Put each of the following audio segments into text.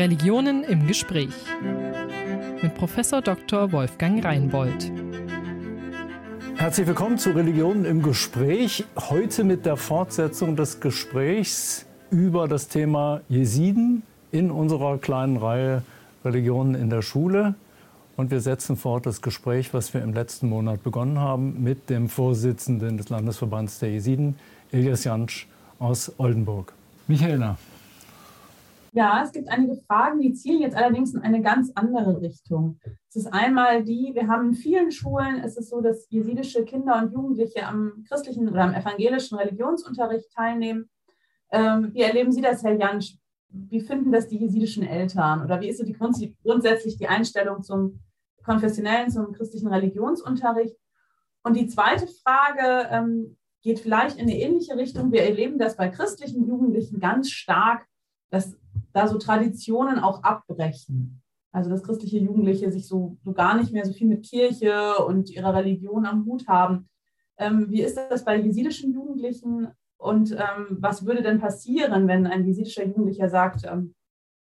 Religionen im Gespräch mit Professor Dr. Wolfgang Reinbold. Herzlich willkommen zu Religionen im Gespräch. Heute mit der Fortsetzung des Gesprächs über das Thema Jesiden in unserer kleinen Reihe Religionen in der Schule. Und wir setzen fort das Gespräch, was wir im letzten Monat begonnen haben, mit dem Vorsitzenden des Landesverbands der Jesiden, Elias Jansch aus Oldenburg. Michaela. Ja, es gibt einige Fragen, die zielen jetzt allerdings in eine ganz andere Richtung. Es ist einmal die, wir haben in vielen Schulen, es ist so, dass jesidische Kinder und Jugendliche am christlichen oder am evangelischen Religionsunterricht teilnehmen. Ähm, wie erleben Sie das, Herr Jansch? Wie finden das die jesidischen Eltern? Oder wie ist so die Grund grundsätzlich die Einstellung zum konfessionellen, zum christlichen Religionsunterricht? Und die zweite Frage ähm, geht vielleicht in eine ähnliche Richtung. Wir erleben das bei christlichen Jugendlichen ganz stark, dass da so Traditionen auch abbrechen. Also dass christliche Jugendliche sich so, so gar nicht mehr so viel mit Kirche und ihrer Religion am Hut haben. Ähm, wie ist das bei jesidischen Jugendlichen und ähm, was würde denn passieren, wenn ein jesidischer Jugendlicher sagt, ähm,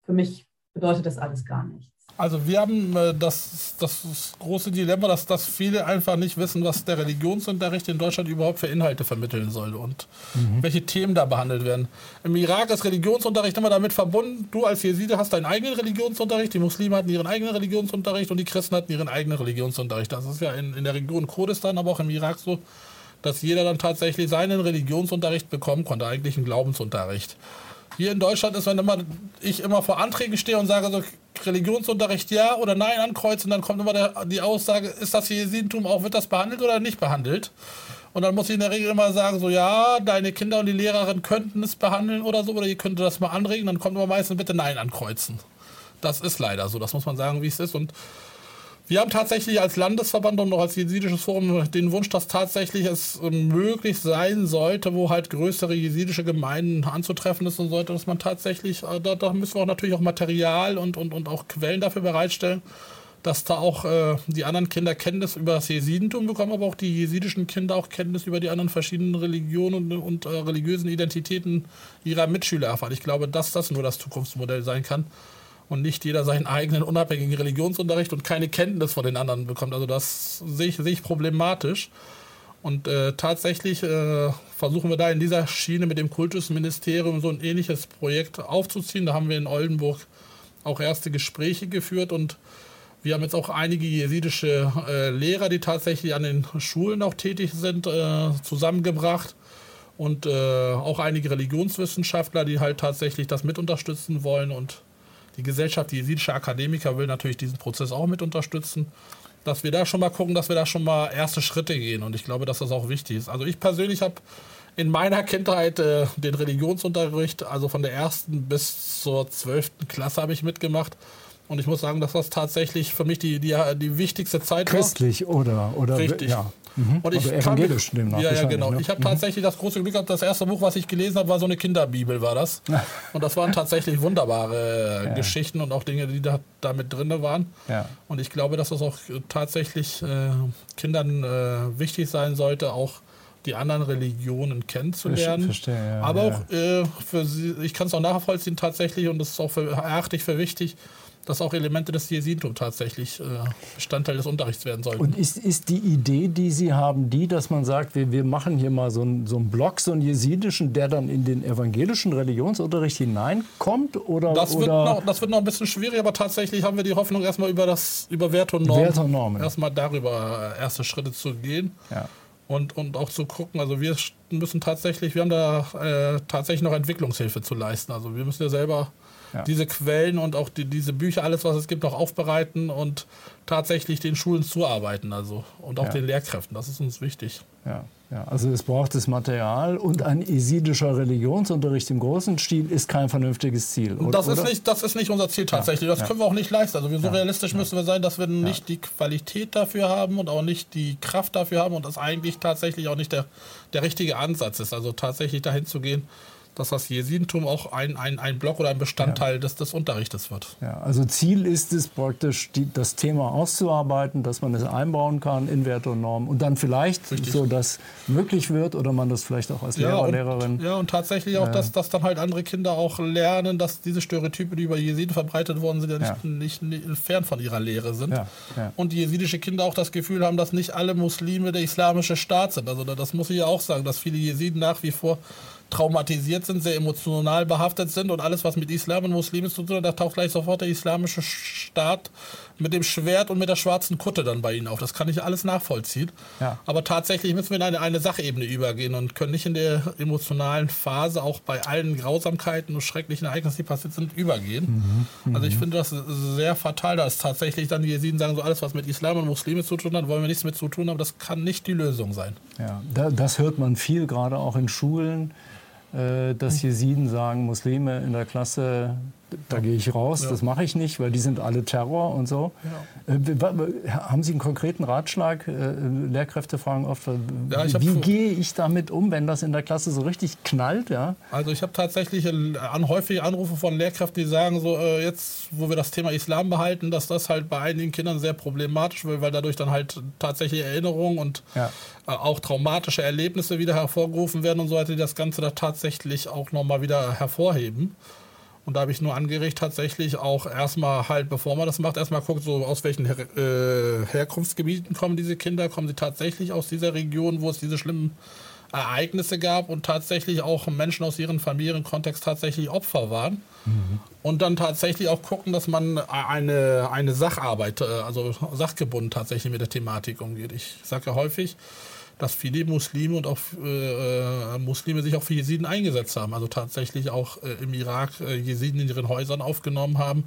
für mich bedeutet das alles gar nichts? Also wir haben äh, das, das große Dilemma, dass, dass viele einfach nicht wissen, was der Religionsunterricht in Deutschland überhaupt für Inhalte vermitteln soll und mhm. welche Themen da behandelt werden. Im Irak ist Religionsunterricht immer damit verbunden, du als Jeside hast deinen eigenen Religionsunterricht, die Muslime hatten ihren eigenen Religionsunterricht und die Christen hatten ihren eigenen Religionsunterricht. Das ist ja in, in der Region Kurdistan, aber auch im Irak so, dass jeder dann tatsächlich seinen Religionsunterricht bekommen konnte, eigentlich einen Glaubensunterricht. Hier in Deutschland ist, wenn immer, ich immer vor Anträgen stehe und sage so, Religionsunterricht ja oder nein ankreuzen, dann kommt immer der, die Aussage, ist das Jesidentum auch, wird das behandelt oder nicht behandelt? Und dann muss ich in der Regel immer sagen, so ja, deine Kinder und die Lehrerin könnten es behandeln oder so, oder ihr könntet das mal anregen, dann kommt immer meistens bitte Nein ankreuzen. Das ist leider so, das muss man sagen, wie es ist. Und wir haben tatsächlich als Landesverband und auch als jesidisches Forum den Wunsch, dass tatsächlich es möglich sein sollte, wo halt größere jesidische Gemeinden anzutreffen ist und sollte, dass man tatsächlich, äh, da, da müssen wir auch natürlich auch Material und, und, und auch Quellen dafür bereitstellen, dass da auch äh, die anderen Kinder Kenntnis über das Jesidentum bekommen, aber auch die jesidischen Kinder auch Kenntnis über die anderen verschiedenen Religionen und, und äh, religiösen Identitäten ihrer Mitschüler erfahren. Ich glaube, dass das nur das Zukunftsmodell sein kann und nicht jeder seinen eigenen unabhängigen Religionsunterricht und keine Kenntnis von den anderen bekommt. Also das sehe ich, sehe ich problematisch. Und äh, tatsächlich äh, versuchen wir da in dieser Schiene mit dem Kultusministerium so ein ähnliches Projekt aufzuziehen. Da haben wir in Oldenburg auch erste Gespräche geführt und wir haben jetzt auch einige jesidische äh, Lehrer, die tatsächlich an den Schulen auch tätig sind, äh, zusammengebracht und äh, auch einige Religionswissenschaftler, die halt tatsächlich das mit unterstützen wollen und die Gesellschaft, die jesidische Akademiker will natürlich diesen Prozess auch mit unterstützen, dass wir da schon mal gucken, dass wir da schon mal erste Schritte gehen. Und ich glaube, dass das auch wichtig ist. Also ich persönlich habe in meiner Kindheit äh, den Religionsunterricht, also von der ersten bis zur zwölften Klasse habe ich mitgemacht. Und ich muss sagen, dass das tatsächlich für mich die, die, die wichtigste Zeit Christlich war. Christlich oder, oder Richtig. Ja. Mhm. Und ich Oder evangelisch kann, Ja, ja, genau. Ne? Ich habe mhm. tatsächlich das große Glück gehabt, das erste Buch, was ich gelesen habe, war so eine Kinderbibel, war das. Und das waren tatsächlich wunderbare ja. Geschichten und auch Dinge, die da, da mit drin waren. Ja. Und ich glaube, dass das auch tatsächlich äh, Kindern äh, wichtig sein sollte, auch die anderen Religionen kennenzulernen. Verstehe, ja, Aber auch äh, für sie, ich kann es auch nachvollziehen tatsächlich und das ist auch für, erachte ich für wichtig, dass auch Elemente des Jesintums tatsächlich äh, Bestandteil des Unterrichts werden sollten. Und ist, ist die Idee, die Sie haben, die, dass man sagt, wir, wir machen hier mal so einen, so einen Block, so einen jesidischen, der dann in den evangelischen Religionsunterricht hineinkommt? Oder, das, oder? Wird noch, das wird noch ein bisschen schwierig, aber tatsächlich haben wir die Hoffnung, erstmal über, das, über Werte und Normen, Werte und Normen. erstmal darüber äh, erste Schritte zu gehen. Ja. Und, und auch zu gucken, also wir müssen tatsächlich, wir haben da äh, tatsächlich noch Entwicklungshilfe zu leisten. Also wir müssen ja selber ja. diese Quellen und auch die, diese Bücher, alles was es gibt, noch aufbereiten und tatsächlich den Schulen zuarbeiten, also und auch ja. den Lehrkräften. Das ist uns wichtig. Ja. Ja, also es braucht das Material und ein isidischer Religionsunterricht im großen Stil ist kein vernünftiges Ziel. Oder? Das, ist nicht, das ist nicht unser Ziel tatsächlich. Das können wir auch nicht leisten. Also wir, so realistisch müssen wir sein, dass wir nicht die Qualität dafür haben und auch nicht die Kraft dafür haben und das eigentlich tatsächlich auch nicht der, der richtige Ansatz ist. Also tatsächlich dahin zu gehen, dass das Jesidentum auch ein, ein, ein Block oder ein Bestandteil ja. des, des Unterrichtes wird. Ja, also Ziel ist es praktisch, die, das Thema auszuarbeiten, dass man es einbauen kann in Werte und Normen und dann vielleicht Richtig. so, dass möglich wird oder man das vielleicht auch als ja, Lehrer, und, Lehrerin. Ja, und tatsächlich auch, äh, dass, dass dann halt andere Kinder auch lernen, dass diese Stereotype, die über Jesiden verbreitet worden sind, ja nicht, ja. nicht, nicht fern von ihrer Lehre sind. Ja, und die jesidische Kinder auch das Gefühl haben, dass nicht alle Muslime der islamische Staat sind. Also das muss ich ja auch sagen, dass viele Jesiden nach wie vor traumatisiert sind, sehr emotional behaftet sind und alles, was mit Islam und Muslimen zu tun hat, da taucht gleich sofort der islamische Staat mit dem Schwert und mit der schwarzen Kutte dann bei ihnen auf. Das kann ich alles nachvollziehen. Ja. Aber tatsächlich müssen wir in eine, eine Sachebene übergehen und können nicht in der emotionalen Phase auch bei allen Grausamkeiten und schrecklichen Ereignissen, die passiert sind, übergehen. Mhm. Also ich mhm. finde das sehr fatal, dass tatsächlich dann die Jesiden sagen, so alles, was mit Islam und Muslimen zu tun hat, wollen wir nichts mit zu tun haben. Das kann nicht die Lösung sein. Ja, das hört man viel, gerade auch in Schulen dass Jesiden sagen, Muslime in der Klasse, da gehe ich raus, ja. das mache ich nicht, weil die sind alle Terror und so. Ja. Äh, haben Sie einen konkreten Ratschlag? Äh, Lehrkräfte fragen oft, ja, wie gehe ich damit um, wenn das in der Klasse so richtig knallt? Ja? Also ich habe tatsächlich an, häufige Anrufe von Lehrkräften, die sagen, so jetzt, wo wir das Thema Islam behalten, dass das halt bei einigen Kindern sehr problematisch wird, weil dadurch dann halt tatsächlich Erinnerungen und auch traumatische Erlebnisse wieder hervorgerufen werden und so weiter, die das Ganze da tatsächlich auch nochmal wieder hervorheben. Und da habe ich nur angeregt, tatsächlich auch erstmal halt, bevor man das macht, erstmal guckt, so aus welchen Her äh, Herkunftsgebieten kommen diese Kinder, kommen sie tatsächlich aus dieser Region, wo es diese schlimmen Ereignisse gab und tatsächlich auch Menschen aus ihrem Familienkontext tatsächlich Opfer waren. Mhm. Und dann tatsächlich auch gucken, dass man eine, eine Sacharbeit, äh, also sachgebunden tatsächlich mit der Thematik umgeht. Ich sage ja häufig, dass viele Muslime und auch äh, äh, Muslime sich auch für Jesiden eingesetzt haben. Also tatsächlich auch äh, im Irak äh, Jesiden in ihren Häusern aufgenommen haben,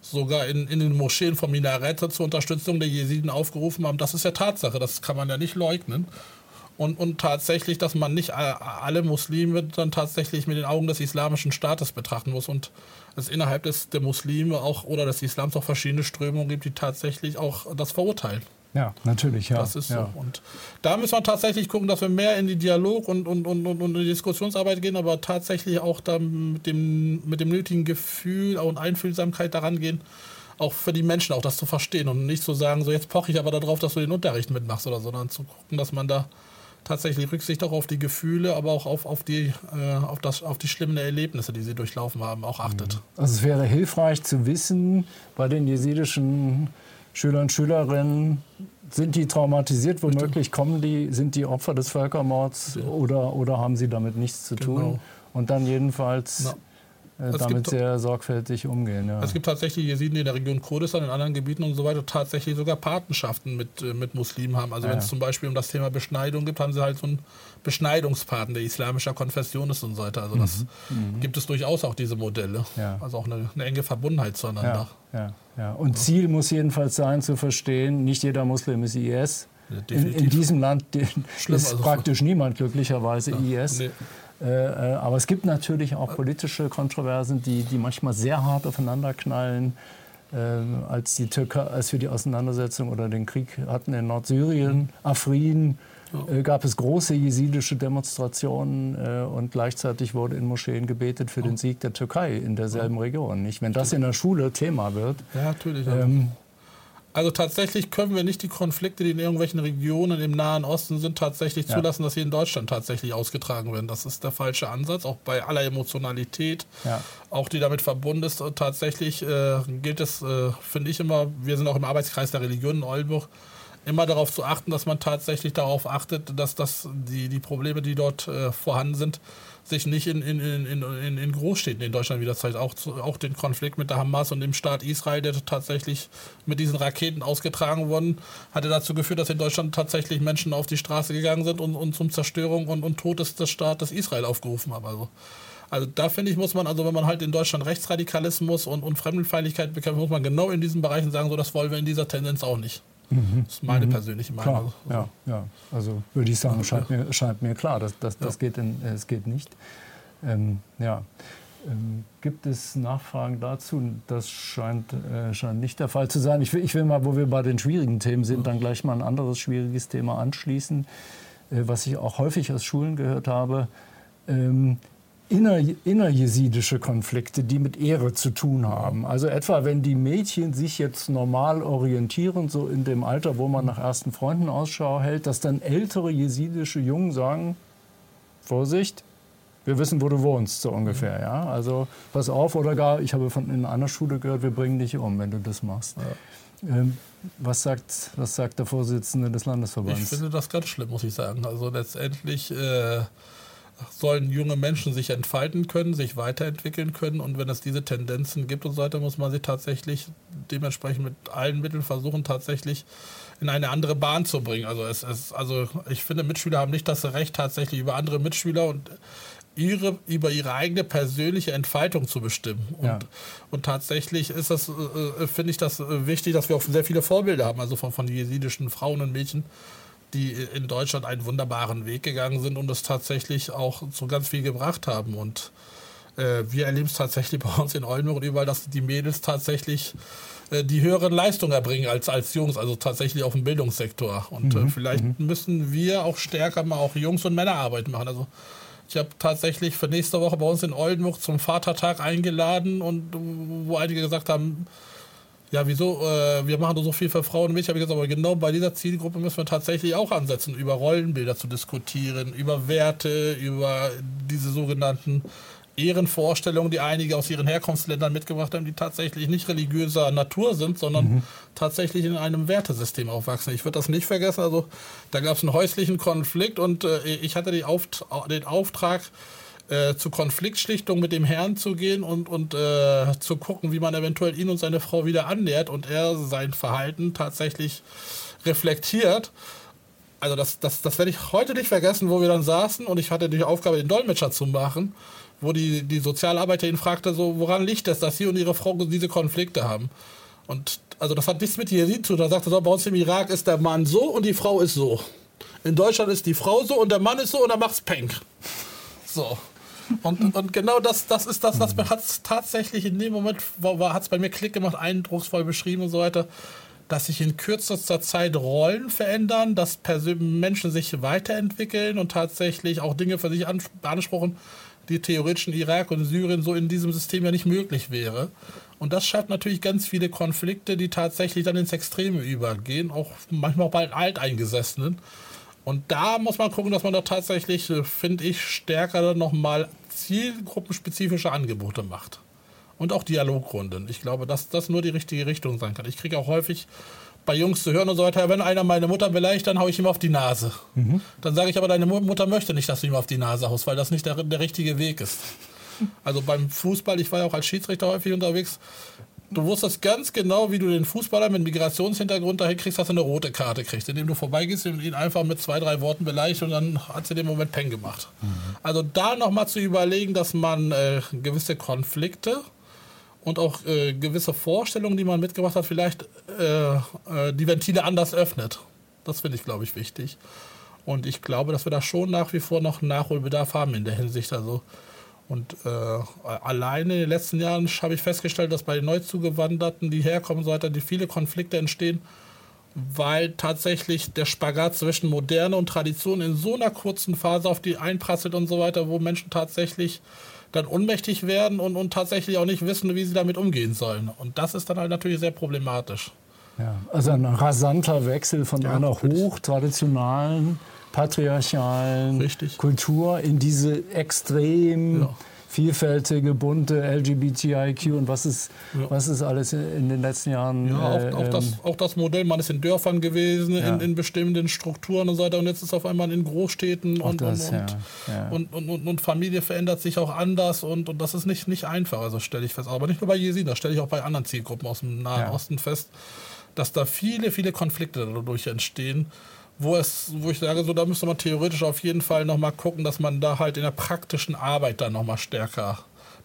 sogar in, in den Moscheen von Minarette zur Unterstützung der Jesiden aufgerufen haben. Das ist ja Tatsache, das kann man ja nicht leugnen. Und, und tatsächlich, dass man nicht alle Muslime dann tatsächlich mit den Augen des islamischen Staates betrachten muss und es innerhalb des, der Muslime auch oder des Islams auch verschiedene Strömungen gibt, die tatsächlich auch das verurteilen. Ja, natürlich, ja. Das ist ja. so. Und da müssen wir tatsächlich gucken, dass wir mehr in die Dialog- und, und, und, und, und die Diskussionsarbeit gehen, aber tatsächlich auch da mit dem, mit dem nötigen Gefühl und Einfühlsamkeit daran gehen, auch für die Menschen auch das zu verstehen und nicht zu sagen, so jetzt poche ich aber darauf, dass du den Unterricht mitmachst oder so, sondern zu gucken, dass man da tatsächlich Rücksicht auch auf die Gefühle, aber auch auf, auf, die, äh, auf, das, auf die schlimmen Erlebnisse, die sie durchlaufen haben, auch achtet. Also es wäre hilfreich zu wissen bei den jesidischen Schüler und Schülerinnen, sind die traumatisiert womöglich? Kommen die, sind die Opfer des Völkermords ja. oder, oder haben sie damit nichts zu tun? Genau. Und dann jedenfalls Na. Äh, damit sehr sorgfältig umgehen. Ja. Es gibt tatsächlich Jesiden, die in der Region Kurdistan, in anderen Gebieten und so weiter tatsächlich sogar Patenschaften mit, äh, mit Muslimen haben. Also ja, wenn es zum Beispiel um das Thema Beschneidung gibt, haben sie halt so einen Beschneidungspaten, der islamischer Konfession ist und so weiter. Also das mhm. gibt es durchaus auch diese Modelle. Ja. Also auch eine, eine, enge Verbundenheit zueinander. Ja, ja, Und Ziel muss jedenfalls sein zu verstehen, nicht jeder Muslim ist IS. In, in, diesem Land ist also praktisch niemand glücklicherweise IS. Nee. Äh, äh, aber es gibt natürlich auch politische Kontroversen, die, die manchmal sehr hart aufeinanderknallen. Äh, als, die Türkei, als wir die Auseinandersetzung oder den Krieg hatten in Nordsyrien. Afrin, gab es große jesidische Demonstrationen und gleichzeitig wurde in Moscheen gebetet für den Sieg der Türkei in derselben Region. Nicht? Wenn das in der Schule Thema wird, ja, natürlich, ähm, also tatsächlich können wir nicht die Konflikte, die in irgendwelchen Regionen im Nahen Osten sind, tatsächlich ja. zulassen, dass sie in Deutschland tatsächlich ausgetragen werden. Das ist der falsche Ansatz, auch bei aller Emotionalität, ja. auch die damit verbunden ist. Und tatsächlich äh, gilt es, äh, finde ich immer, wir sind auch im Arbeitskreis der Religion in Oldenburg, immer darauf zu achten, dass man tatsächlich darauf achtet, dass das die, die Probleme, die dort äh, vorhanden sind, sich nicht in, in, in, in, in Großstädten in Deutschland wieder zeigt. Auch, auch den Konflikt mit der Hamas und dem Staat Israel, der tatsächlich mit diesen Raketen ausgetragen wurden, hatte dazu geführt, dass in Deutschland tatsächlich Menschen auf die Straße gegangen sind und, und zum Zerstörung und, und Tod des, des Staates Israel aufgerufen haben. Also, also da finde ich, muss man, also wenn man halt in Deutschland Rechtsradikalismus und, und Fremdenfeindlichkeit bekämpft, muss man genau in diesen Bereichen sagen, so das wollen wir in dieser Tendenz auch nicht. Mhm. Das ist meine mhm. persönliche Meinung. Klar, ja, ja. Also würde ich sagen, scheint mir, scheint mir klar, dass, dass, das geht in, es geht nicht. Ähm, ja. Ähm, gibt es Nachfragen dazu? Das scheint, äh, scheint nicht der Fall zu sein. Ich will, ich will mal, wo wir bei den schwierigen Themen sind, dann gleich mal ein anderes schwieriges Thema anschließen, äh, was ich auch häufig aus Schulen gehört habe. Ähm, inner, innerjesidische Konflikte, die mit Ehre zu tun haben. Also etwa, wenn die Mädchen sich jetzt normal orientieren, so in dem Alter, wo man nach ersten Freunden Ausschau hält, dass dann ältere jesidische Jungen sagen, Vorsicht, wir wissen, wo du wohnst, so ungefähr. Ja? Also pass auf oder gar, ich habe von in einer Schule gehört, wir bringen dich um, wenn du das machst. Ja. Ähm, was, sagt, was sagt der Vorsitzende des Landesverbands? Ich finde das ganz schlimm, muss ich sagen. Also letztendlich äh, sollen junge Menschen sich entfalten können, sich weiterentwickeln können. Und wenn es diese Tendenzen gibt und so weiter, muss man sich tatsächlich dementsprechend mit allen Mitteln versuchen, tatsächlich in eine andere Bahn zu bringen. Also, es, es, also ich finde, Mitschüler haben nicht das Recht, tatsächlich über andere Mitschüler und ihre, über ihre eigene persönliche Entfaltung zu bestimmen. Und, ja. und tatsächlich ist das, äh, äh finde ich das äh, wichtig, dass wir auch sehr viele Vorbilder haben, also von, von jesidischen Frauen und Mädchen, die in Deutschland einen wunderbaren Weg gegangen sind und es tatsächlich auch so ganz viel gebracht haben. Und äh, wir erleben es tatsächlich bei uns in Oldenburg und überall, dass die Mädels tatsächlich äh, die höheren Leistungen erbringen als, als Jungs, also tatsächlich auf dem Bildungssektor. Und äh, mhm. vielleicht mhm. müssen wir auch stärker mal auch Jungs- und Männerarbeit machen. Also ich habe tatsächlich für nächste Woche bei uns in Oldenburg zum Vatertag eingeladen und wo einige gesagt haben, ja, wieso, äh, wir machen so viel für Frauen und Mädchen. Habe ich gesagt, aber genau bei dieser Zielgruppe müssen wir tatsächlich auch ansetzen, über Rollenbilder zu diskutieren, über Werte, über diese sogenannten Ehrenvorstellungen, die einige aus ihren Herkunftsländern mitgebracht haben, die tatsächlich nicht religiöser Natur sind, sondern mhm. tatsächlich in einem Wertesystem aufwachsen. Ich würde das nicht vergessen. Also da gab es einen häuslichen Konflikt und äh, ich hatte Auft den Auftrag, äh, zur Konfliktschlichtung mit dem Herrn zu gehen und, und äh, zu gucken, wie man eventuell ihn und seine Frau wieder annähert und er sein Verhalten tatsächlich reflektiert. Also das, das, das werde ich heute nicht vergessen, wo wir dann saßen und ich hatte die Aufgabe, den Dolmetscher zu machen wo die, die Sozialarbeiter ihn fragte, so, woran liegt es, dass Sie und Ihre Frau diese Konflikte haben? Und also das hat nichts mit Jesid zu tun. Da sagte so, bei uns im Irak ist der Mann so und die Frau ist so. In Deutschland ist die Frau so und der Mann ist so und dann macht's Peng. So. Und, und genau das, das ist das, was mir hat tatsächlich in dem Moment, hat es bei mir Klick gemacht, eindrucksvoll beschrieben und so weiter, dass sich in kürzester Zeit Rollen verändern, dass Menschen sich weiterentwickeln und tatsächlich auch Dinge für sich beanspruchen, die theoretisch in Irak und Syrien so in diesem System ja nicht möglich wäre. Und das schafft natürlich ganz viele Konflikte, die tatsächlich dann ins Extreme übergehen, auch manchmal auch bei Alteingesessenen. Und da muss man gucken, dass man da tatsächlich, äh, finde ich, stärker nochmal zielgruppenspezifische Angebote macht. Und auch Dialogrunden. Ich glaube, dass das nur die richtige Richtung sein kann. Ich kriege auch häufig bei Jungs zu hören und so weiter, wenn einer meine Mutter beleidigt, dann haue ich ihm auf die Nase. Mhm. Dann sage ich aber, deine Mutter möchte nicht, dass du ihm auf die Nase haust, weil das nicht der, der richtige Weg ist. Also beim Fußball, ich war ja auch als Schiedsrichter häufig unterwegs, du wusstest ganz genau, wie du den Fußballer mit Migrationshintergrund dahin kriegst, dass er eine rote Karte kriegt, indem du vorbeigehst und ihn einfach mit zwei, drei Worten beleidigt und dann hat sie den Moment Peng gemacht. Mhm. Also da nochmal zu überlegen, dass man äh, gewisse Konflikte und auch äh, gewisse Vorstellungen, die man mitgebracht hat, vielleicht äh, äh, die Ventile anders öffnet. Das finde ich, glaube ich, wichtig. Und ich glaube, dass wir da schon nach wie vor noch Nachholbedarf haben in der Hinsicht. Also, und äh, alleine in den letzten Jahren habe ich festgestellt, dass bei den Neuzugewanderten, die herkommen, so weiter, die viele Konflikte entstehen, weil tatsächlich der Spagat zwischen Moderne und Tradition in so einer kurzen Phase auf die einprasselt und so weiter, wo Menschen tatsächlich dann ohnmächtig werden und, und tatsächlich auch nicht wissen, wie sie damit umgehen sollen. Und das ist dann halt natürlich sehr problematisch. Ja, also ein rasanter Wechsel von ja, einer hochtraditionalen, patriarchalen Richtig. Kultur in diese extrem ja vielfältige, bunte LGBTIQ und was ist, ja. was ist alles in den letzten Jahren. Ja, auch, äh, auch, das, ähm, auch das Modell, man ist in Dörfern gewesen, ja. in, in, bestimmten Strukturen und so weiter und jetzt ist auf einmal in Großstädten und, das, und. Und, und, und, und, Familie verändert sich auch anders und, und das ist nicht, nicht einfach, also stelle ich fest. Aber nicht nur bei Jesiden, das stelle ich auch bei anderen Zielgruppen aus dem Nahen Osten fest, dass da viele, viele Konflikte dadurch entstehen wo es, wo ich sage, so da müsste man theoretisch auf jeden Fall nochmal gucken, dass man da halt in der praktischen Arbeit dann nochmal stärker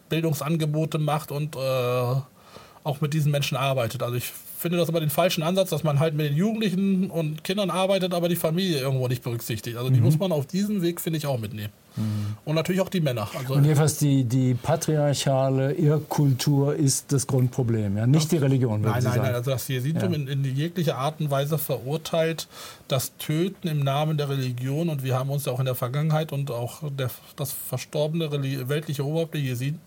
Bildungsangebote macht und äh, auch mit diesen Menschen arbeitet. Also ich finde das aber den falschen Ansatz, dass man halt mit den Jugendlichen und Kindern arbeitet, aber die Familie irgendwo nicht berücksichtigt. Also die mhm. muss man auf diesem Weg, finde ich, auch mitnehmen. Mhm. Und natürlich auch die Männer. Also und jedenfalls die, die patriarchale Irrkultur ist das Grundproblem, ja? nicht die Religion. Nein, nein, nein. Also das Jesidentum ja. in, in jeglicher Art und Weise verurteilt, das Töten im Namen der Religion. Und wir haben uns ja auch in der Vergangenheit und auch der, das verstorbene weltliche Oberhaupt der Jesiden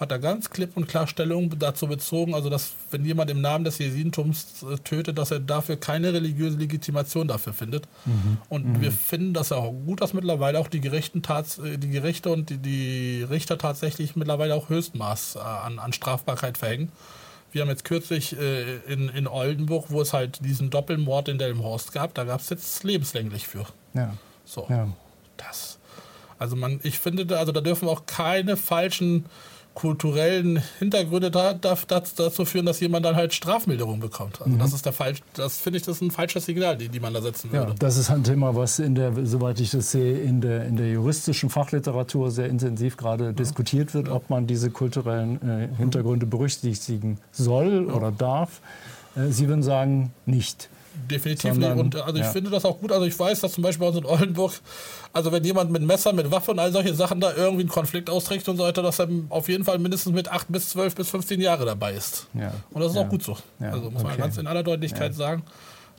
hat er ganz klipp und klar Stellung dazu bezogen, also dass wenn jemand im Namen des Jesidentums äh, tötet, dass er dafür keine religiöse Legitimation dafür findet. Mhm. Und mhm. wir finden das auch gut, dass mittlerweile auch die Gerechten äh, die Gerichte und die, die, Richter tatsächlich mittlerweile auch Höchstmaß äh, an, an Strafbarkeit verhängen. Wir haben jetzt kürzlich äh, in, in Oldenburg, wo es halt diesen Doppelmord in Delmenhorst gab, da gab es jetzt lebenslänglich für. Ja. So. Ja. Das. Also man, ich finde, also da dürfen auch keine falschen kulturellen Hintergründe da, da, dazu führen, dass jemand dann halt Strafmilderung bekommt. Also mhm. das ist der falsch, das finde ich, das ist ein falsches Signal, die, die man da setzen würde. Ja, das ist ein Thema, was in der, soweit ich das sehe, in der, in der juristischen Fachliteratur sehr intensiv gerade ja. diskutiert wird, ja. ob man diese kulturellen äh, Hintergründe berücksichtigen soll oder darf. Äh, Sie würden sagen, nicht. Definitiv Sondern, nicht. Und also ich ja. finde das auch gut. Also ich weiß, dass zum Beispiel bei uns in Oldenburg, also wenn jemand mit Messer, mit Waffe und all solche Sachen da irgendwie einen Konflikt austrägt und so weiter, dass er auf jeden Fall mindestens mit 8 bis 12 bis 15 Jahre dabei ist. Ja. Und das ist ja. auch gut so. Also muss man ganz in aller Deutlichkeit sagen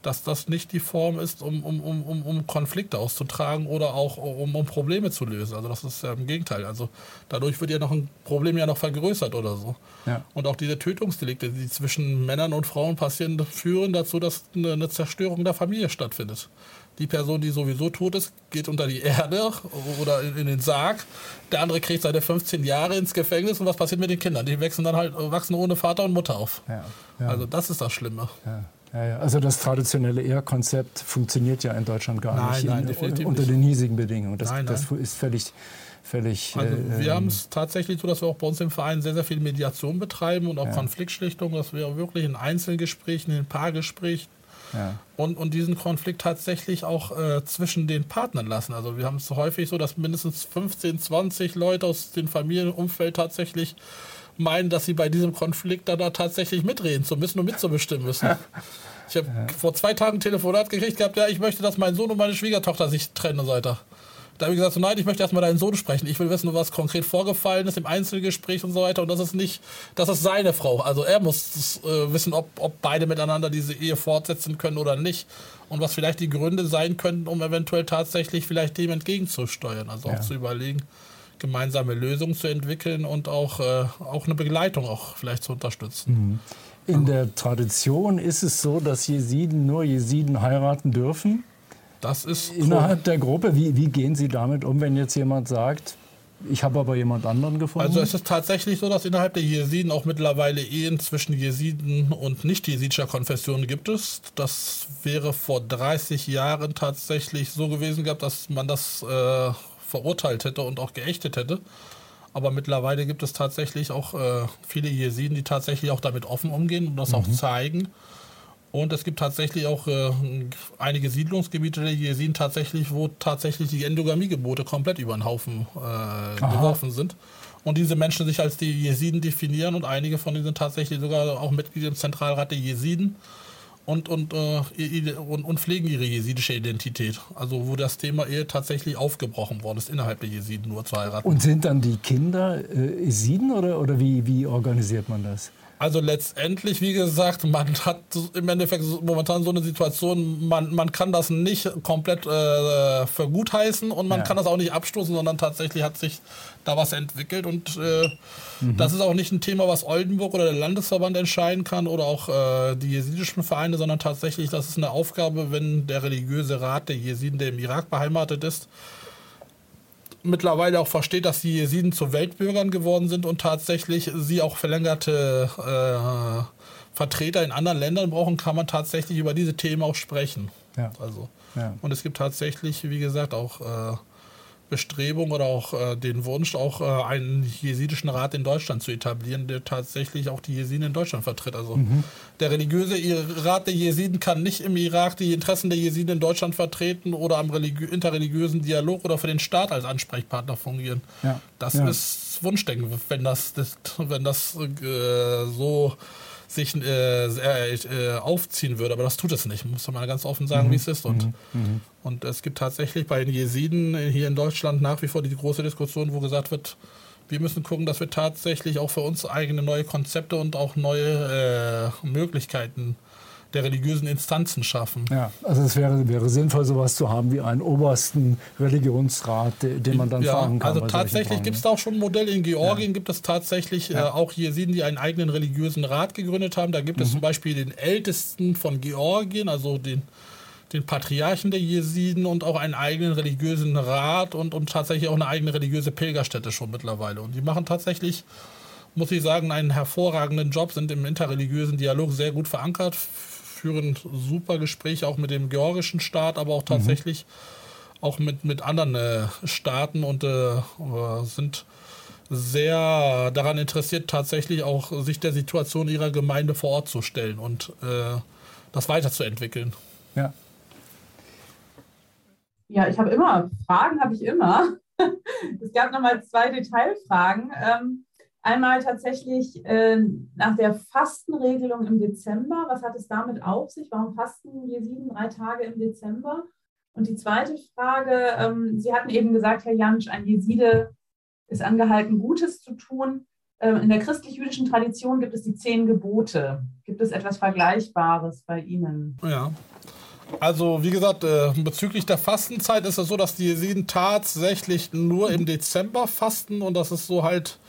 dass das nicht die Form ist, um, um, um, um Konflikte auszutragen oder auch um, um Probleme zu lösen. Also das ist ja im Gegenteil. Also dadurch wird ja noch ein Problem ja noch vergrößert oder so. Ja. Und auch diese Tötungsdelikte, die zwischen Männern und Frauen passieren, führen dazu, dass eine, eine Zerstörung der Familie stattfindet. Die Person, die sowieso tot ist, geht unter die Erde oder in, in, den Sarg. Der andere kriegt seine 15 Jahre ins Gefängnis und was passiert mit den Kindern? Die wachsen dann halt wachsen ohne Vater und Mutter auf. Ja. Also das ist das Schlimme. Ja. Ja, ja. Also das traditionelle Ehrkonzept funktioniert ja in Deutschland gar nein, nicht nein, in, unter den hiesigen Bedingungen. Das, nein, das ist völlig, völlig. Also wir äh, haben es tatsächlich so, dass wir auch bei uns im Verein sehr, sehr viel Mediation betreiben und auch ja. Konfliktschlichtung, dass wir wirklich in Einzelgesprächen, in Paargesprächen ja. und, und diesen Konflikt tatsächlich auch äh, zwischen den Partnern lassen. Also wir haben es häufig so, dass mindestens 15, 20 Leute aus dem Familienumfeld tatsächlich meinen, dass sie bei diesem Konflikt dann da tatsächlich mitreden zu müssen und mitzubestimmen müssen. Ich habe ja. vor zwei Tagen ein Telefonat gekriegt gehabt, ja, ich möchte, dass mein Sohn und meine Schwiegertochter sich trennen und so weiter. Da habe ich gesagt, so, nein, ich möchte erstmal deinen Sohn sprechen. Ich will wissen, was konkret vorgefallen ist im Einzelgespräch und so weiter. Und das ist nicht, das ist seine Frau. Also er muss äh, wissen, ob, ob beide miteinander diese Ehe fortsetzen können oder nicht. Und was vielleicht die Gründe sein könnten, um eventuell tatsächlich vielleicht dem entgegenzusteuern. Also ja. auch zu überlegen, gemeinsame Lösungen zu entwickeln und auch, äh, auch eine Begleitung auch vielleicht zu unterstützen. Mhm. In der Tradition ist es so, dass Jesiden nur Jesiden heiraten dürfen. Das ist innerhalb der Gruppe. Wie, wie gehen Sie damit um, wenn jetzt jemand sagt, ich habe aber jemand anderen gefunden? Also es ist tatsächlich so, dass innerhalb der Jesiden auch mittlerweile Ehen zwischen Jesiden und nicht-jesidischer Konfession gibt es. Das wäre vor 30 Jahren tatsächlich so gewesen gehabt, dass man das äh, verurteilt hätte und auch geächtet hätte. Aber mittlerweile gibt es tatsächlich auch äh, viele Jesiden, die tatsächlich auch damit offen umgehen und das mhm. auch zeigen. Und es gibt tatsächlich auch äh, einige Siedlungsgebiete der Jesiden tatsächlich, wo tatsächlich die Endogamie-Gebote komplett über den Haufen äh, geworfen sind. Und diese Menschen sich als die Jesiden definieren und einige von ihnen sind tatsächlich sogar auch Mitglieder im Zentralrat der Jesiden und, und, äh, und, und, pflegen ihre jesidische Identität. Also wo das Thema Ehe tatsächlich aufgebrochen worden ist, innerhalb der Jesiden nur zu heiraten. Und sind dann die Kinder äh, Jesiden oder, oder wie, wie organisiert man das? Also letztendlich, wie gesagt, man hat im Endeffekt momentan so eine Situation, man, man kann das nicht komplett äh, für gut heißen und man ja. kann das auch nicht abstoßen, sondern tatsächlich hat sich da was entwickelt und äh, mhm. das ist auch nicht ein Thema, was Oldenburg oder der Landesverband entscheiden kann oder auch äh, die jesidischen Vereine, sondern tatsächlich, das ist eine Aufgabe, wenn der religiöse Rat der Jesiden, der im Irak beheimatet ist, mittlerweile auch versteht, dass die Jesiden zu Weltbürgern geworden sind und tatsächlich sie auch verlängerte äh, Vertreter in anderen Ländern brauchen, kann man tatsächlich über diese Themen auch sprechen. Ja. Also, ja. Und es gibt tatsächlich, wie gesagt, auch äh, Bestrebung oder auch äh, den Wunsch, auch äh, einen jesidischen Rat in Deutschland zu etablieren, der tatsächlich auch die Jesiden in Deutschland vertritt. Also mhm. der religiöse Rat der Jesiden kann nicht im Irak die Interessen der Jesiden in Deutschland vertreten oder am interreligiösen Dialog oder für den Staat als Ansprechpartner fungieren. Ja. Das ja. ist Wunschdenken, wenn das, das wenn das äh, so sich äh, äh, aufziehen würde. Aber das tut es nicht. Muss man ganz offen sagen, mhm. wie es ist. Und, mhm. mhm. und es gibt tatsächlich bei den Jesiden hier in Deutschland nach wie vor die große Diskussion, wo gesagt wird, wir müssen gucken, dass wir tatsächlich auch für uns eigene neue Konzepte und auch neue äh, Möglichkeiten der religiösen Instanzen schaffen. Ja, also es wäre, wäre sinnvoll, sowas zu haben wie einen obersten Religionsrat, den man dann ja, fragen kann. Also tatsächlich gibt es da auch schon Modelle. In Georgien ja. gibt es tatsächlich ja. äh, auch Jesiden, die einen eigenen religiösen Rat gegründet haben. Da gibt mhm. es zum Beispiel den Ältesten von Georgien, also den, den Patriarchen der Jesiden und auch einen eigenen religiösen Rat und, und tatsächlich auch eine eigene religiöse Pilgerstätte schon mittlerweile. Und die machen tatsächlich muss ich sagen, einen hervorragenden Job, sind im interreligiösen Dialog sehr gut verankert, führen super Gespräche auch mit dem georgischen Staat, aber auch tatsächlich mhm. auch mit, mit anderen äh, Staaten und äh, sind sehr daran interessiert, tatsächlich auch sich der Situation ihrer Gemeinde vor Ort zu stellen und äh, das weiterzuentwickeln. Ja. Ja, ich habe immer Fragen, habe ich immer. es gab nochmal zwei Detailfragen. Ähm, Einmal tatsächlich äh, nach der Fastenregelung im Dezember. Was hat es damit auf sich? Warum fasten wir sieben, drei Tage im Dezember? Und die zweite Frage, ähm, Sie hatten eben gesagt, Herr Jansch, ein Jeside ist angehalten, Gutes zu tun. Ähm, in der christlich-jüdischen Tradition gibt es die zehn Gebote. Gibt es etwas Vergleichbares bei Ihnen? Ja. Also, wie gesagt, äh, bezüglich der Fastenzeit ist es so, dass die Jesiden tatsächlich nur im Dezember fasten und das ist so halt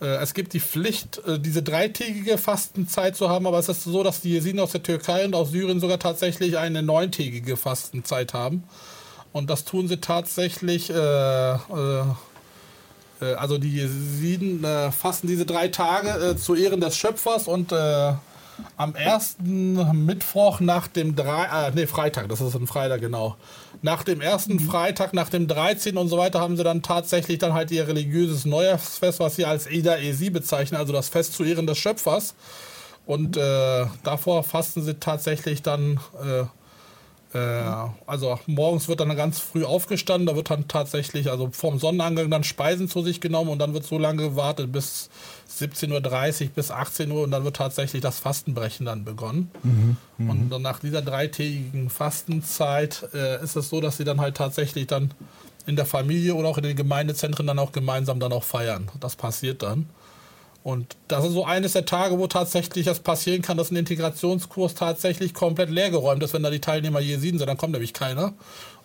es gibt die Pflicht, äh, diese dreitägige Fastenzeit zu haben, aber es ist so, dass die Jesiden aus der Türkei und aus Syrien sogar tatsächlich eine neuntägige Fastenzeit haben. Und das tun sie tatsächlich, äh, äh, äh also die Jesiden äh, fasten diese drei Tage zu Ehren des Schöpfers und am ersten Mittwoch nach dem drei, äh, nee, Freitag, das ist ein Freitag, genau. Nach dem ersten mhm. Freitag, nach dem 13. und so weiter, haben sie dann tatsächlich dann halt ihr religiöses Neujahrsfest, was sie als Eda Esi bezeichnen, also das Fest zu Ehren des Schöpfers. Und äh, davor fasten sie tatsächlich dann äh, also morgens wird dann ganz früh aufgestanden, da wird dann tatsächlich, also vorm Sonnenangang dann Speisen zu sich genommen und dann wird so lange gewartet bis 17.30 Uhr bis 18 Uhr und dann wird tatsächlich das Fastenbrechen dann begonnen. Mhm, mh. Und dann nach dieser dreitägigen Fastenzeit äh, ist es so, dass sie dann halt tatsächlich dann in der Familie oder auch in den Gemeindezentren dann auch gemeinsam dann auch feiern. Das passiert dann. Und das ist so eines der Tage, wo tatsächlich das passieren kann, dass ein Integrationskurs tatsächlich komplett leergeräumt ist, wenn da die Teilnehmer Jesiden sind, dann kommt nämlich keiner.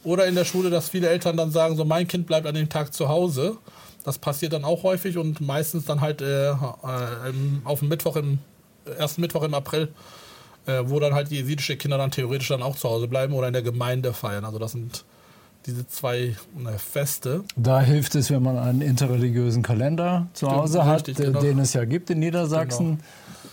Oder in der Schule, dass viele Eltern dann sagen, so mein Kind bleibt an dem Tag zu Hause. Das passiert dann auch häufig und meistens dann halt äh, äh, auf dem Mittwoch im ersten Mittwoch im April, äh, wo dann halt die jesidische Kinder dann theoretisch dann auch zu Hause bleiben oder in der Gemeinde feiern. Also das sind diese zwei Feste. Da hilft es, wenn man einen interreligiösen Kalender zu Stimmt, Hause hat, richtig, genau. den es ja gibt in Niedersachsen. Genau.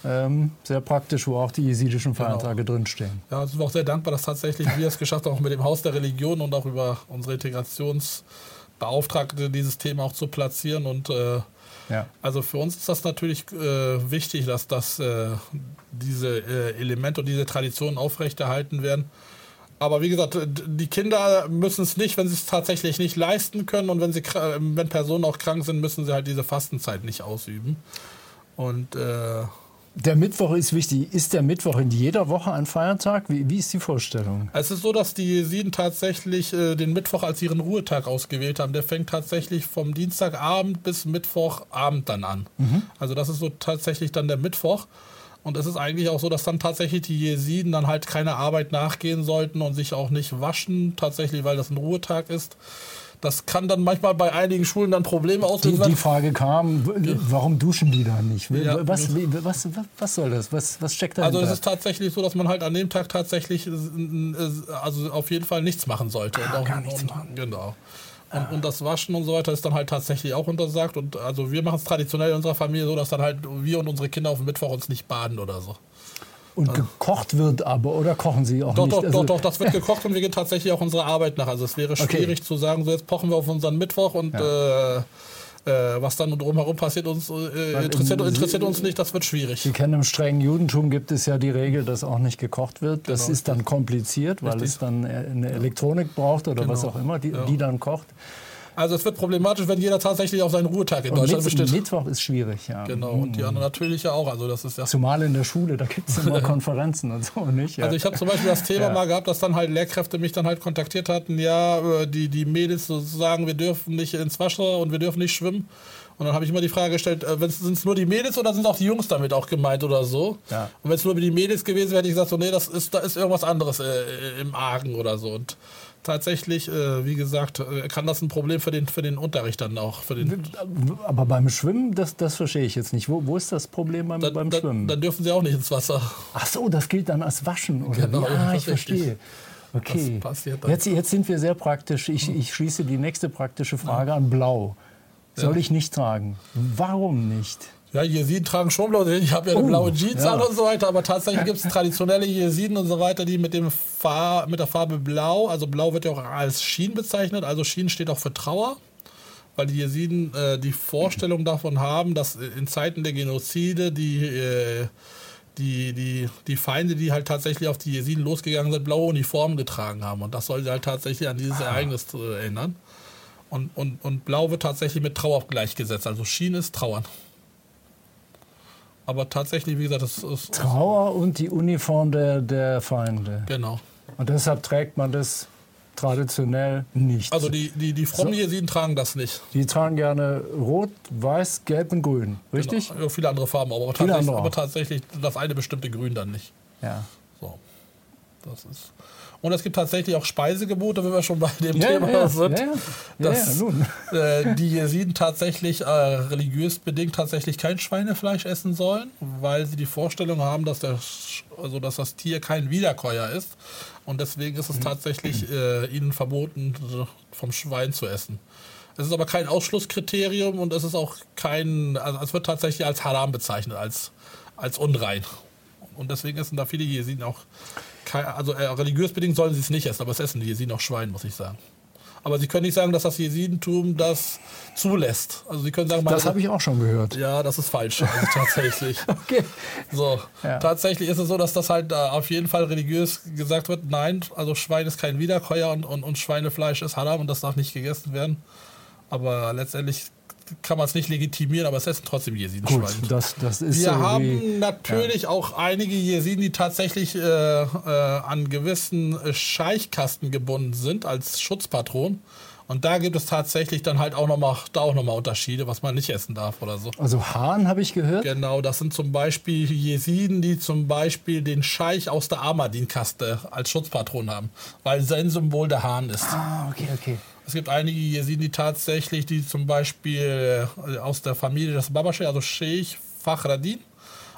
Ähm, sehr praktisch, wo auch die jesidischen genau. Feiertage genau. drinstehen. Ja, also sind wir auch sehr dankbar, dass tatsächlich wir es geschafft haben, auch mit dem Haus der Religion und auch über unsere Integrationsbeauftragte dieses Thema auch zu platzieren. Und äh, ja. also für uns ist das natürlich äh, wichtig, dass das, äh, diese äh, Elemente und diese Traditionen aufrechterhalten werden. Aber wie gesagt, die Kinder müssen es nicht, wenn sie es tatsächlich nicht leisten können und wenn, sie, wenn Personen auch krank sind, müssen sie halt diese Fastenzeit nicht ausüben. Und äh der Mittwoch ist wichtig. Ist der Mittwoch in jeder Woche ein Feiertag? Wie, wie ist die Vorstellung? Es ist so, dass die Sieden tatsächlich äh, den Mittwoch als ihren Ruhetag ausgewählt haben. Der fängt tatsächlich vom Dienstagabend bis Mittwochabend dann an. Mhm. Also das ist so tatsächlich dann der Mittwoch. Und es ist eigentlich auch so, dass dann tatsächlich die Jesiden dann halt keine Arbeit nachgehen sollten und sich auch nicht waschen, tatsächlich, weil das ein Ruhetag ist. Das kann dann manchmal bei einigen Schulen dann Probleme auslösen. Die, die Frage kam, warum duschen die da nicht? Ja. Was, was, was, soll das? Was, was steckt dahinter? Also es ist tatsächlich so, dass man halt an dem Tag tatsächlich also auf jeden Fall nichts machen sollte. Ah, und auch, gar nichts machen. Genau. Und, und, das Waschen und so weiter ist dann halt tatsächlich auch untersagt. Und also wir machen es traditionell in unserer Familie so, dass dann halt wir und unsere Kinder auf dem Mittwoch uns nicht baden oder so. Und also, gekocht wird aber, oder kochen Sie auch doch, nicht? Doch, also, doch, doch, das wird gekocht und wir gehen tatsächlich auch unserer Arbeit nach. Also es wäre schwierig okay. zu sagen, so jetzt pochen wir auf unseren Mittwoch und ja. äh, äh, was dann drumherum passiert, uns, äh, interessiert, interessiert, uns nicht, das wird schwierig. Sie kennen im strengen Judentum gibt es ja die Regel, dass auch nicht gekocht wird. Das genau. ist dann kompliziert, weil Richtig. es dann eine Elektronik braucht oder genau. was auch immer, die, ja. die dann kocht. Also es wird problematisch, wenn jeder tatsächlich auf seinen Ruhetag in Und Deutschland Mit, besteht. Mittwoch ist schwierig, ja. Genau, und die anderen natürlich ja auch. Also das ist ja. Zumal in der Schule, da gibt es immer Konferenzen und so, nicht? Ja. Also ich habe zum Beispiel das Thema Ja. mal gehabt, dass dann halt Lehrkräfte mich dann halt kontaktiert hatten, ja, äh, die, die Mädels sozusagen, wir dürfen nicht ins Wasser und wir dürfen nicht schwimmen. Und dann habe ich immer die Frage gestellt, sind es nur die Mädels oder sind auch die Jungs damit auch gemeint oder so? Ja. Und wenn es nur die Mädels gewesen wäre, hätte ich gesagt, so, nee, das ist, da ist irgendwas anderes äh, im Argen oder so. Und tatsächlich, äh, wie gesagt, äh, kann das ein Problem für den, für den Unterricht dann auch. Für den, Aber beim Schwimmen, das, das verstehe ich jetzt nicht. Wo, wo ist das Problem beim, dann, beim dann, Schwimmen? dann dürfen sie auch nicht ins Wasser. Ach so, das gilt dann als Waschen, oder? Genau, das ich verstehe. Okay. Jetzt, jetzt sind wir sehr praktisch. Ich, ich schließe die nächste praktische Frage an Blau. Soll Ja. ich nicht tragen? Warum nicht? Ja, Jesiden tragen schon blau. Ich habe ja eine Oh, blaue Jeans ja. an und so weiter, aber tatsächlich gibt es traditionelle Jesiden und so weiter, die mit, dem Far mit der Farbe Blau, also Blau wird ja auch als Schien bezeichnet, also Schien steht auch für Trauer, weil die Jesiden äh, die Vorstellung davon haben, dass in Zeiten der Genozide die, äh, die, die, die Feinde, die halt tatsächlich auf die Jesiden losgegangen sind, blaue Uniformen getragen haben. Und das soll sie halt tatsächlich an dieses Ereignis äh, erinnern. Und, und, und Blau wird tatsächlich mit Trauer gleichgesetzt. Also Schien ist Trauern. Aber tatsächlich, wie gesagt, das ist. Trauer und die Uniform der, der Feinde. Genau. Und deshalb trägt man das traditionell nicht. Also die, die, die frommen Jesiden tragen das nicht. die tragen gerne rot, weiß, gelb und grün. Richtig? Genau. Ja, viele andere Farben, aber, Viele tatsächlich, andere aber tatsächlich das eine bestimmte Grün dann nicht. Ja. So. Das ist. Und es gibt tatsächlich auch Speisegebote, wenn wir schon bei dem Ja, Thema ja, sind. ja, dass äh, die Jesiden tatsächlich äh, religiös bedingt tatsächlich kein Schweinefleisch essen sollen, weil sie die Vorstellung haben, dass, der, also dass das Tier kein Wiederkäuer ist. Und deswegen ist es tatsächlich äh, ihnen verboten, vom Schwein zu essen. Es ist aber kein Ausschlusskriterium und es ist auch kein, also es wird tatsächlich als Haram bezeichnet, als, als unrein. Und deswegen essen da viele Jesiden auch, also äh, religiös bedingt sollen sie es nicht essen, aber es essen die Jesiden auch Schwein, muss ich sagen. Aber sie können nicht sagen, dass das Jesidentum das zulässt. Also sie können sagen, Das meine- habe ich auch schon gehört. ja, das ist falsch. Also tatsächlich. Okay. So, Ja. tatsächlich ist es so, dass das halt äh, auf jeden Fall religiös gesagt wird, nein, also Schwein ist kein Wiederkäuer und, und, und Schweinefleisch ist Haram und das darf nicht gegessen werden. Aber letztendlich kann man es nicht legitimieren, aber es essen trotzdem Jesiden Gut, das, das ist Wir haben natürlich auch einige Jesiden, die tatsächlich äh, äh, an gewissen Scheichkasten gebunden sind als Schutzpatron. Und da gibt es tatsächlich dann halt auch nochmal da auch noch mal Unterschiede, was man nicht essen darf oder so. Also Hahn habe ich gehört. Genau, das sind zum Beispiel Jesiden, die zum Beispiel den Scheich aus der Ahmadin-Kaste als Schutzpatron haben, weil sein Symbol der Hahn ist. Ah, okay, okay. Es gibt einige Jesiden, die tatsächlich, die zum Beispiel äh, aus der Familie des Babasche, also Sheikh Fakhradin,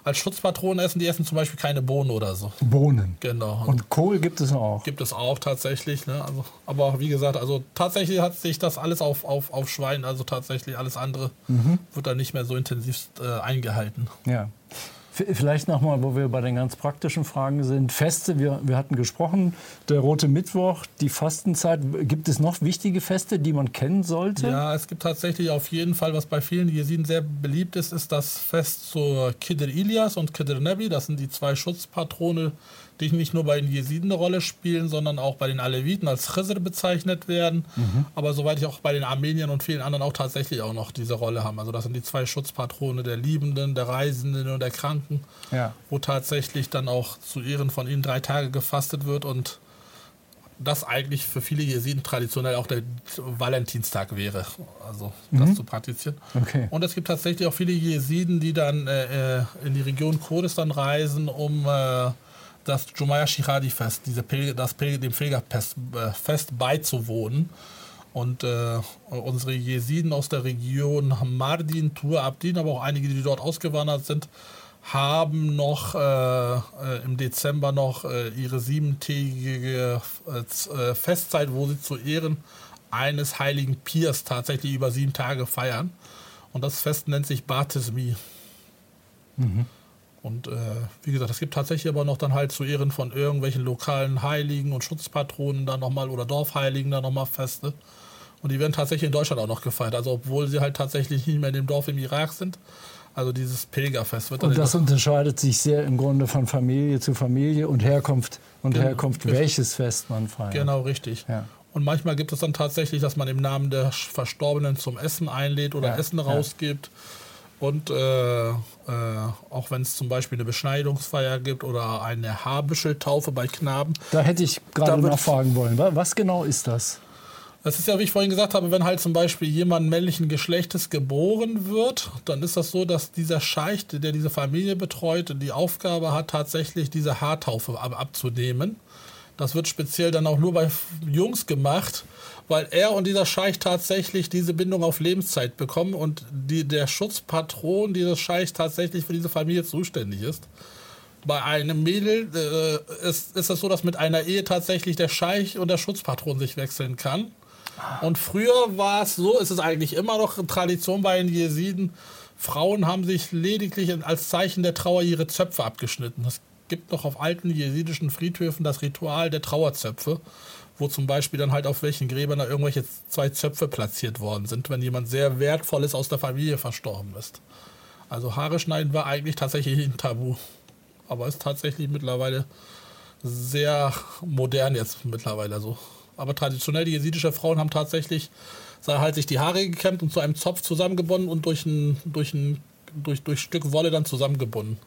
als Schutzpatron essen. Die essen zum Beispiel keine Bohnen oder so. Bohnen. Genau. Und Kohl gibt es auch. gibt es auch tatsächlich. Ne? Also, aber wie gesagt, also tatsächlich hat sich das alles auf, auf, auf Schwein, also tatsächlich alles andere wird da nicht mehr so intensiv äh, eingehalten. Ja. Vielleicht nochmal, wo wir bei den ganz praktischen Fragen sind. Feste, wir, wir hatten gesprochen, der Rote Mittwoch, die Fastenzeit. Gibt es noch wichtige Feste, die man kennen sollte? Ja, es gibt tatsächlich auf jeden Fall, was bei vielen Jesiden sehr beliebt ist, ist das Fest zur Kidr Ilyas und Kidr Nebi. Das sind die zwei Schutzpatrone, die nicht nur bei den Jesiden eine Rolle spielen, sondern auch bei den Aleviten als Chizr bezeichnet werden. Aber soweit ich auch bei den Armeniern und vielen anderen auch tatsächlich auch noch diese Rolle haben. Also das sind die zwei Schutzpatrone der Liebenden, der Reisenden und der Kranken, Ja. wo tatsächlich dann auch zu Ehren von ihnen drei Tage gefastet wird und das eigentlich für viele Jesiden traditionell auch der Valentinstag wäre, also das zu praktizieren. Okay. Und es gibt tatsächlich auch viele Jesiden, die dann äh, äh, in die Region Kurdistan reisen, um äh, das Jumaya Shihadi Fest, diese Pilger, das Pilger, dem Pilgerfest äh, beizuwohnen. Und äh, unsere Jesiden aus der Region Mardin, Tur, Abdin, aber auch einige, die dort ausgewandert sind, haben noch äh, äh, im Dezember noch äh, ihre siebentägige äh, Festzeit, wo sie zu Ehren eines heiligen Piers tatsächlich über sieben Tage feiern. Und das Fest nennt sich Baptismi. Und äh, wie gesagt, es gibt tatsächlich aber noch dann halt zu Ehren von irgendwelchen lokalen Heiligen und Schutzpatronen dann nochmal oder Dorfheiligen dann nochmal Feste. Und die werden tatsächlich in Deutschland auch noch gefeiert. Also obwohl sie halt tatsächlich nicht mehr in dem Dorf im Irak sind. Also dieses Pilgerfest wird dann Und das unterscheidet sich sehr im Grunde von Familie zu Familie und Herkunft und Genau, Herkunft, richtig. welches Fest man feiert. Genau, richtig. Ja. Und manchmal gibt es dann tatsächlich, dass man im Namen der Verstorbenen zum Essen einlädt oder Ja, Essen ja. Und äh, äh, auch wenn es zum Beispiel eine Beschneidungsfeier gibt oder eine Haarbüscheltaufe bei Knaben. Da hätte ich gerade nachfragen wollen. Wa- Was genau ist das? Das ist ja, wie ich vorhin gesagt habe, wenn halt zum Beispiel jemand männlichen Geschlechtes geboren wird, dann ist das so, dass dieser Scheich, der diese Familie betreut, die Aufgabe hat, tatsächlich diese Haartaufe ab abzunehmen. Das wird speziell dann auch nur bei Jungs gemacht, weil er und dieser Scheich tatsächlich diese Bindung auf Lebenszeit bekommen und die, der Schutzpatron dieses Scheichs tatsächlich für diese Familie zuständig ist. Bei einem Mädel äh, ist, ist es so, dass mit einer Ehe tatsächlich der Scheich und der Schutzpatron sich wechseln kann. Und früher war es so, ist es eigentlich immer noch Tradition bei den Jesiden, Frauen haben sich lediglich als Zeichen der Trauer ihre Zöpfe abgeschnitten. Es gibt noch auf alten jesidischen Friedhöfen das Ritual der Trauerzöpfe, wo zum Beispiel dann halt auf welchen Gräbern da irgendwelche zwei Zöpfe platziert worden sind, wenn jemand sehr wertvolles aus der Familie verstorben ist. Also Haare schneiden war eigentlich tatsächlich ein Tabu. Aber ist tatsächlich mittlerweile sehr modern jetzt mittlerweile so. Aber traditionell, die jesidische Frauen haben tatsächlich halt sich die Haare gekämmt und zu einem Zopf zusammengebunden und durch ein, durch ein durch, durch Stück Wolle dann zusammengebunden.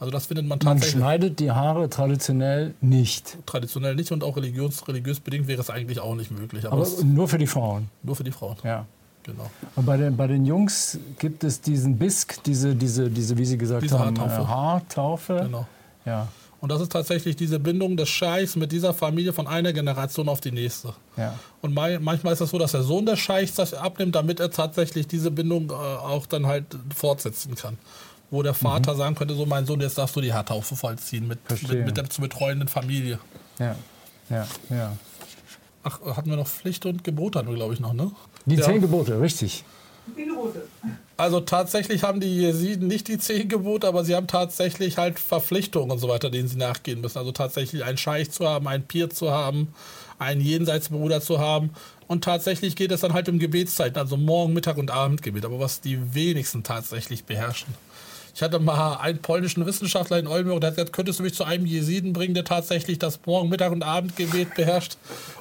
Also das findet man Man tatsächlich schneidet die Haare traditionell nicht. traditionell nicht und auch religiös, religiös bedingt wäre es eigentlich auch nicht möglich. Aber, Aber nur für die Frauen. nur für die Frauen. Ja. Genau. Und bei den, bei den Jungs gibt es diesen Bisk, diese, diese, diese wie Sie gesagt Diese haben, Haartaufe. äh, Haartaufe. genau. Ja, Und das ist tatsächlich diese Bindung des Scheichs mit dieser Familie von einer Generation auf die nächste. ja. Und manchmal ist es so, dass der Sohn des Scheichs das abnimmt, damit er tatsächlich diese Bindung äh, auch dann halt fortsetzen kann. Wo der Vater sagen könnte, so mein Sohn, jetzt darfst du die Haartaufe vollziehen mit, mit, mit der zu betreuenden Familie. Ja, ja, ja. Ach, hatten wir noch Pflicht und Gebot, hatten wir glaube ich noch, ne? Die Ja. zehn Gebote, richtig. Die Gebote. Also tatsächlich haben die Jesiden nicht die zehn Gebote, aber sie haben tatsächlich halt Verpflichtungen und so weiter, denen sie nachgehen müssen. Also tatsächlich einen Scheich zu haben, einen Pir zu haben, einen Jenseitsbruder zu haben. Und tatsächlich geht es dann halt um Gebetszeiten, also Morgen, Mittag und Abendgebet, aber was die wenigsten tatsächlich beherrschen. Ich hatte mal einen polnischen Wissenschaftler in Oldenburg, der hat gesagt, könntest du mich zu einem Jesiden bringen, der tatsächlich das Morgen-, Mittag- und Abendgebet beherrscht?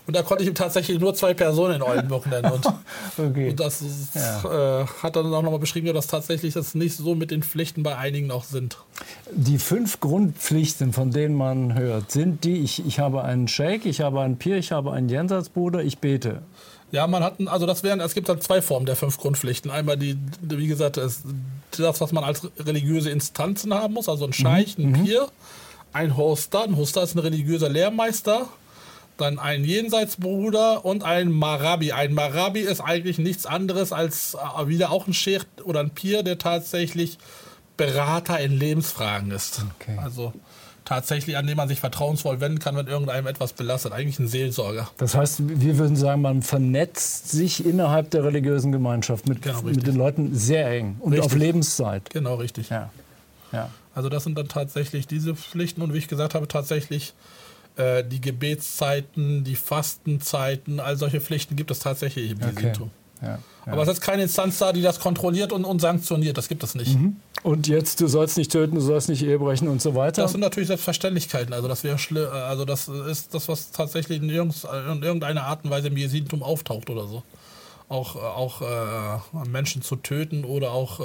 Und da konnte ich ihm tatsächlich nur zwei Personen in Oldenburg nennen. Und Okay. und das ist, Ja. äh, hat dann auch nochmal beschrieben, dass tatsächlich das nicht so mit den Pflichten bei einigen auch sind. Die fünf Grundpflichten, von denen man hört, sind die, ich, ich habe einen Sheikh, ich habe einen Pir, ich habe einen Jenseitsbruder, ich bete. Ja, man hat, also das wären, es gibt dann zwei Formen der fünf Grundpflichten. Einmal die, wie gesagt, das, das was man als religiöse Instanzen haben muss, also ein Scheich, ein Pir, ein Hoster, ein Hoster ist ein religiöser Lehrmeister, dann ein Jenseitsbruder und ein Marabi. Ein Marabi ist eigentlich nichts anderes als äh, wieder auch ein Sheikh oder ein Pir, der tatsächlich Berater in Lebensfragen ist. Okay. Also tatsächlich, an dem man sich vertrauensvoll wenden kann, wenn irgendeinem etwas belastet. Eigentlich ein Seelsorger. Das heißt, wir würden sagen, man vernetzt sich innerhalb der religiösen Gemeinschaft mit, Genau, mit den Leuten sehr eng und Richtig. auf Lebenszeit. Genau, richtig. Ja. Ja. Also das sind dann tatsächlich diese Pflichten und wie ich gesagt habe, tatsächlich äh, die Gebetszeiten, die Fastenzeiten, all solche Pflichten gibt es tatsächlich im Okay. Ja. Ja. Aber es ist keine Instanz da, die das kontrolliert und, und sanktioniert. Das gibt es nicht. Und jetzt, du sollst nicht töten, du sollst nicht Ehe brechen und so weiter. Das sind natürlich Selbstverständlichkeiten. Also das wäre schli- also das ist das, was tatsächlich in, irgendeiner Art und Weise im Jesidentum auftaucht oder so. Auch, äh, auch äh, Menschen zu töten oder auch äh,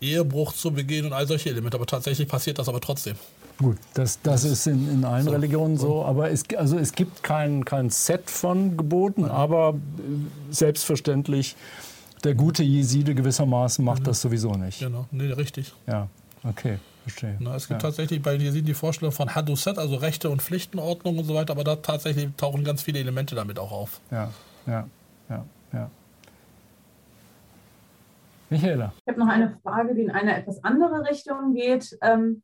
Ehebruch zu begehen und all solche Elemente. Aber tatsächlich passiert das aber trotzdem. Gut, das, das ist in, in allen Religionen so. Aber es, also es gibt kein, kein Set von Geboten, aber äh, selbstverständlich, der gute Jeside gewissermaßen macht das sowieso nicht. Genau, nee, richtig. Ja, okay, verstehe. Na, es gibt ja. tatsächlich bei den Jesiden die Vorstellung von Hadusset, also Rechte und Pflichtenordnung und so weiter, aber da tatsächlich tauchen ganz viele Elemente damit auch auf. Ja, ja, ja, ja. Michaela, Ich habe noch eine Frage, die in eine etwas andere Richtung geht. Ähm,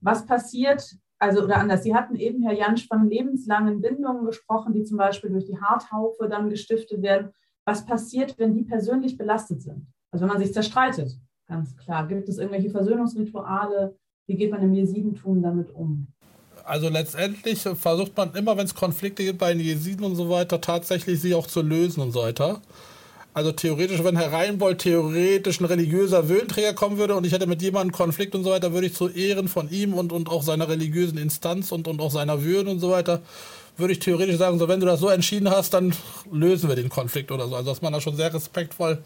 was passiert, also oder anders, Sie hatten eben, Herr Jansch, von lebenslangen Bindungen gesprochen, die zum Beispiel durch die Haartaufe dann gestiftet werden. Was passiert, wenn die persönlich belastet sind? Also wenn man sich zerstreitet, ganz klar. Gibt es irgendwelche Versöhnungsrituale? Wie geht man im Jesidentum damit um? Also letztendlich versucht man immer, wenn es Konflikte gibt bei den Jesiden und so weiter, tatsächlich sie auch zu lösen und so weiter. Also theoretisch, wenn Herr Reinbold theoretisch ein religiöser Würdenträger kommen würde und ich hätte mit jemandem Konflikt und so weiter, würde ich zu Ehren von ihm und, und auch seiner religiösen Instanz und, und auch seiner Würde und so weiter, würde ich theoretisch sagen, so wenn du das so entschieden hast, dann lösen wir den Konflikt oder so. Also dass man da schon sehr respektvoll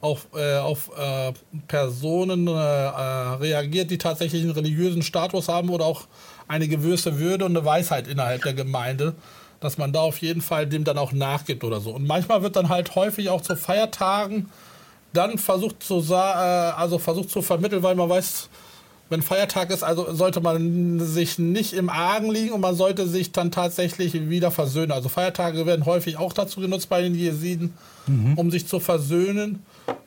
auf, äh, auf äh, Personen äh, äh, reagiert, die tatsächlich einen religiösen Status haben oder auch eine gewisse Würde und eine Weisheit innerhalb der Gemeinde, dass man da auf jeden Fall dem dann auch nachgibt oder so. Und manchmal wird dann halt häufig auch zu Feiertagen dann versucht zu, äh, also versucht zu vermitteln, weil man weiß, wenn Feiertag ist, also sollte man sich nicht im Argen liegen und man sollte sich dann tatsächlich wieder versöhnen. Also Feiertage werden häufig auch dazu genutzt bei den Jesiden, mhm. um sich zu versöhnen.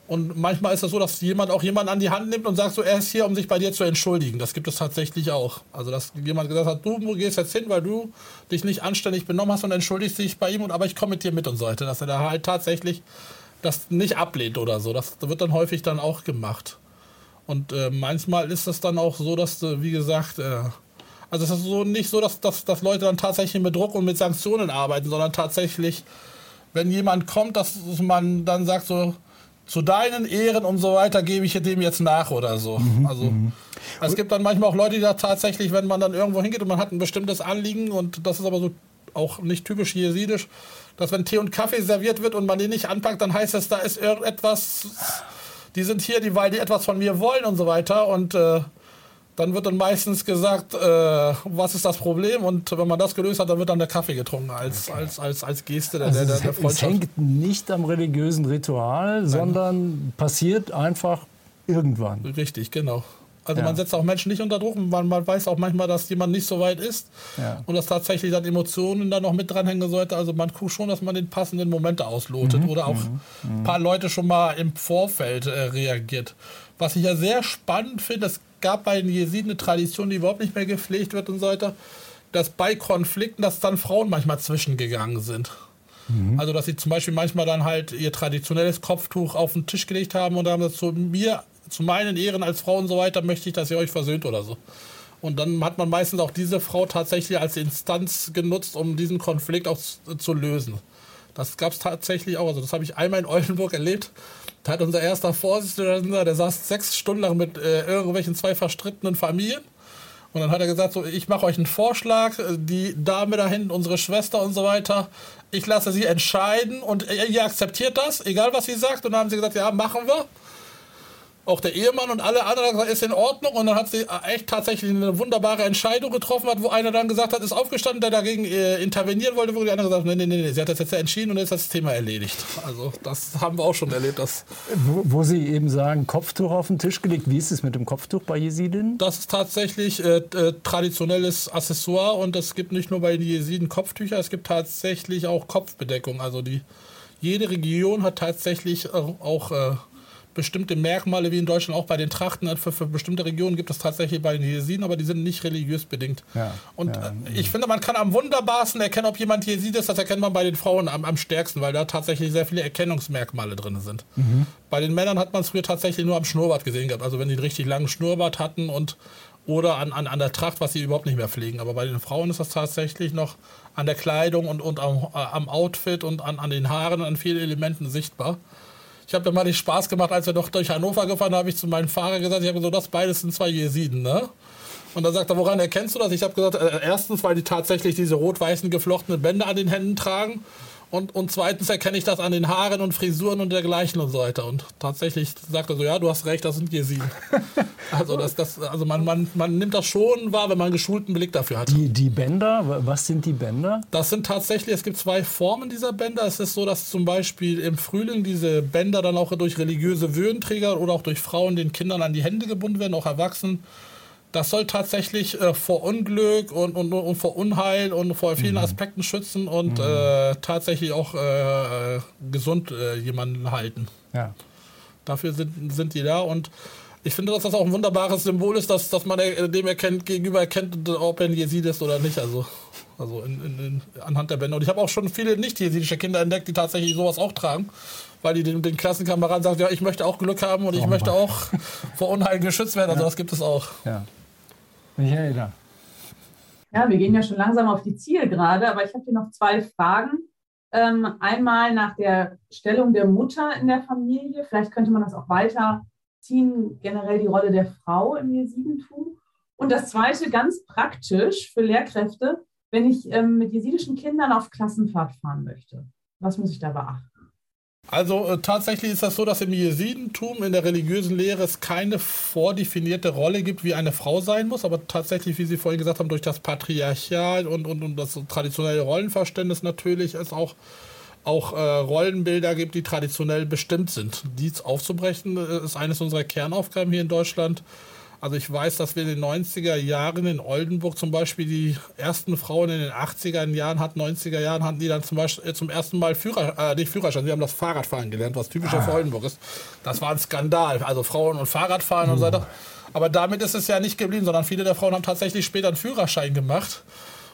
Und manchmal ist es so, dass jemand auch jemanden an die Hand nimmt und sagt so, er ist hier, um sich bei dir zu entschuldigen. Das gibt es tatsächlich auch. Also dass jemand gesagt hat, du gehst jetzt hin, weil du dich nicht anständig benommen hast und entschuldigst dich bei ihm und aber ich komme mit dir mit und so weiter. Dass er da halt tatsächlich das nicht ablehnt oder so. Das wird dann häufig dann auch gemacht. Und äh, manchmal ist es dann auch so, dass, äh, wie gesagt, äh, also es ist so nicht so, dass, dass, dass Leute dann tatsächlich mit Druck und mit Sanktionen arbeiten, sondern tatsächlich, wenn jemand kommt, dass man dann sagt so, zu deinen Ehren und so weiter gebe ich dem jetzt nach oder so. Mhm, also mhm. es gibt dann manchmal auch Leute, die da tatsächlich, wenn man dann irgendwo hingeht und man hat ein bestimmtes Anliegen und das ist aber so auch nicht typisch jesidisch, dass wenn Tee und Kaffee serviert wird und man den nicht anpackt, dann heißt es, da ist irgendetwas die sind hier, die, weil die etwas von mir wollen und so weiter. Und äh, dann wird dann meistens gesagt, äh, was ist das Problem? Und wenn man das gelöst hat, dann wird dann der Kaffee getrunken als, okay. als, als, als Geste der, also der, der Freundschaft. Es hängt nicht am religiösen Ritual, Nein. sondern passiert einfach irgendwann. Richtig, genau. Also ja. man setzt auch Menschen nicht unter Druck. Man, man weiß auch manchmal, dass jemand nicht so weit ist ja. und dass tatsächlich dann Emotionen da noch mit dranhängen sollte. Also man guckt schon, dass man den passenden Momente auslotet mhm. oder auch mhm. ein paar Leute schon mal im Vorfeld äh, reagiert. Was ich ja sehr spannend finde, es gab bei den Jesiden eine Tradition, die überhaupt nicht mehr gepflegt wird und so weiter, dass bei Konflikten, dass dann Frauen manchmal zwischengegangen sind. Mhm. Also, dass sie zum Beispiel manchmal dann halt ihr traditionelles Kopftuch auf den Tisch gelegt haben und dann haben das zu mir zu meinen Ehren als Frau und so weiter möchte ich, dass ihr euch versöhnt oder so. Und dann hat man meistens auch diese Frau tatsächlich als Instanz genutzt, um diesen Konflikt auch zu lösen. Das gab es tatsächlich auch. Also das habe ich einmal in Oldenburg erlebt. Da hat unser erster Vorsitzender, der saß sechs Stunden lang mit äh, irgendwelchen zwei verstrittenen Familien. Und dann hat er gesagt, so, ich mache euch einen Vorschlag, die Dame da hinten, unsere Schwester und so weiter, ich lasse sie entscheiden und ihr akzeptiert das, egal was sie sagt. Und dann haben sie gesagt, ja, machen wir auch der Ehemann und alle anderen gesagt, ist in Ordnung. Und dann hat sie echt tatsächlich eine wunderbare Entscheidung getroffen, hat, wo einer dann gesagt hat, ist aufgestanden, der dagegen äh, intervenieren wollte, wo die andere gesagt hat, nee, nee, nee, sie hat das jetzt entschieden und jetzt ist das Thema erledigt. Also das haben wir auch schon erlebt. Dass wo, wo Sie eben sagen, Kopftuch auf den Tisch gelegt. Wie ist es mit dem Kopftuch bei Jesiden? Das ist tatsächlich äh, äh, traditionelles Accessoire und es gibt nicht nur bei den Jesiden Kopftücher, es gibt tatsächlich auch Kopfbedeckung. Also die jede Region hat tatsächlich auch äh, bestimmte Merkmale, wie in Deutschland auch bei den Trachten. Für, für bestimmte Regionen gibt es tatsächlich bei den Jesiden, aber die sind nicht religiös bedingt. Ja, und ja, äh, ich finde, man kann am wunderbarsten erkennen, ob jemand Jesid ist. Das erkennt man bei den Frauen am, am stärksten, weil da tatsächlich sehr viele Erkennungsmerkmale drin sind. Mhm. Bei den Männern hat man es früher tatsächlich nur am Schnurrbart gesehen gehabt. Also wenn die einen richtig langen Schnurrbart hatten und oder an, an, an der Tracht, was sie überhaupt nicht mehr pflegen. Aber bei den Frauen ist das tatsächlich noch an der Kleidung und, und am, äh, am Outfit und an, an den Haaren, an vielen Elementen sichtbar. Ich habe mir mal den Spaß gemacht, als wir noch durch Hannover gefahren habe ich zu meinem Fahrer gesagt, ich habe so, das beides sind zwei Jesiden, ne? Und dann sagt er, woran erkennst du das? Ich habe gesagt, äh, erstens, weil die tatsächlich diese rot-weißen geflochtenen Bänder an den Händen tragen. Und, und zweitens erkenne ich das an den Haaren und Frisuren und dergleichen und so weiter. Und tatsächlich sagt er so, ja, du hast recht, das sind Jesiden. also das, das, also man, man, man nimmt das schon wahr, wenn man einen geschulten Blick dafür hat. Die, die Bänder, was sind die Bänder? Das sind tatsächlich, es gibt zwei Formen dieser Bänder. Es ist so, dass zum Beispiel im Frühling diese Bänder dann auch durch religiöse Würdenträger oder auch durch Frauen den Kindern an die Hände gebunden werden, auch Erwachsenen das soll tatsächlich äh, vor Unglück und, und, und, vor Unheil und vor vielen mhm. Aspekten schützen und mhm. äh, tatsächlich auch äh, gesund äh, jemanden halten. Ja. Dafür sind, sind die da und ich finde, dass das auch ein wunderbares Symbol ist, dass, dass man dem erkennt, gegenüber erkennt, ob er ein Jesid ist oder nicht. Also, also in, in, in, anhand der Bänder. Und ich habe auch schon viele nicht-jesidische Kinder entdeckt, die tatsächlich sowas auch tragen weil die den, den Klassenkameraden sagen, ja, ich möchte auch Glück haben und ich oh möchte auch vor Unheil geschützt werden. Also ja. das gibt es auch. Ja. Michaela. Ja, wir gehen ja schon langsam auf die Zielgerade, aber ich habe hier noch zwei Fragen. Ähm, einmal nach der Stellung der Mutter in der Familie. Vielleicht könnte man das auch weiterziehen, generell die Rolle der Frau im Jesidentum. Und das zweite, ganz praktisch für Lehrkräfte. wenn ich ähm, mit jesidischen Kindern auf Klassenfahrt fahren möchte? Was muss ich da beachten? Also äh, tatsächlich ist das so, dass im Jesidentum in der religiösen Lehre es keine vordefinierte Rolle gibt, wie eine Frau sein muss, aber tatsächlich, wie Sie vorhin gesagt haben, durch das Patriarchat und, und, und das traditionelle Rollenverständnis natürlich es auch, auch äh, Rollenbilder gibt, die traditionell bestimmt sind. Dies aufzubrechen äh, ist eines unserer Kernaufgaben hier in Deutschland. Also ich weiß, dass wir in den 90er Jahren in Oldenburg zum Beispiel die ersten Frauen in den 80er Jahren hatten, 90er Jahren hatten die dann zum Beispiel äh, zum ersten Mal Führer, äh, nicht Führerschein, sie haben das Fahrradfahren gelernt, was typischer ah. für Oldenburg ist. Das war ein Skandal. Also Frauen und Fahrradfahren mhm. und so weiter. Aber damit ist es ja nicht geblieben, sondern viele der Frauen haben tatsächlich später einen Führerschein gemacht.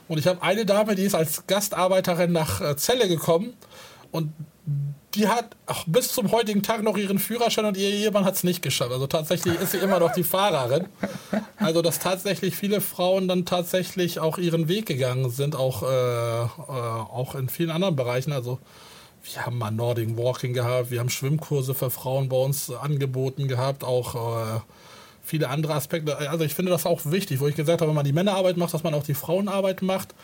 Und ich habe eine Dame, die ist als Gastarbeiterin nach äh, Celle gekommen und die hat auch bis zum heutigen Tag noch ihren Führerschein und ihr Ehemann hat es nicht geschafft. Also tatsächlich ist sie immer noch die Fahrerin. Also dass tatsächlich viele Frauen dann tatsächlich auch ihren Weg gegangen sind, auch, äh, äh, auch in vielen anderen Bereichen. Also wir haben mal Nordic Walking gehabt, wir haben Schwimmkurse für Frauen bei uns angeboten gehabt, auch äh, viele andere Aspekte. Also ich finde das auch wichtig, wo ich gesagt habe, wenn man die Männerarbeit macht, dass man auch die Frauenarbeit macht.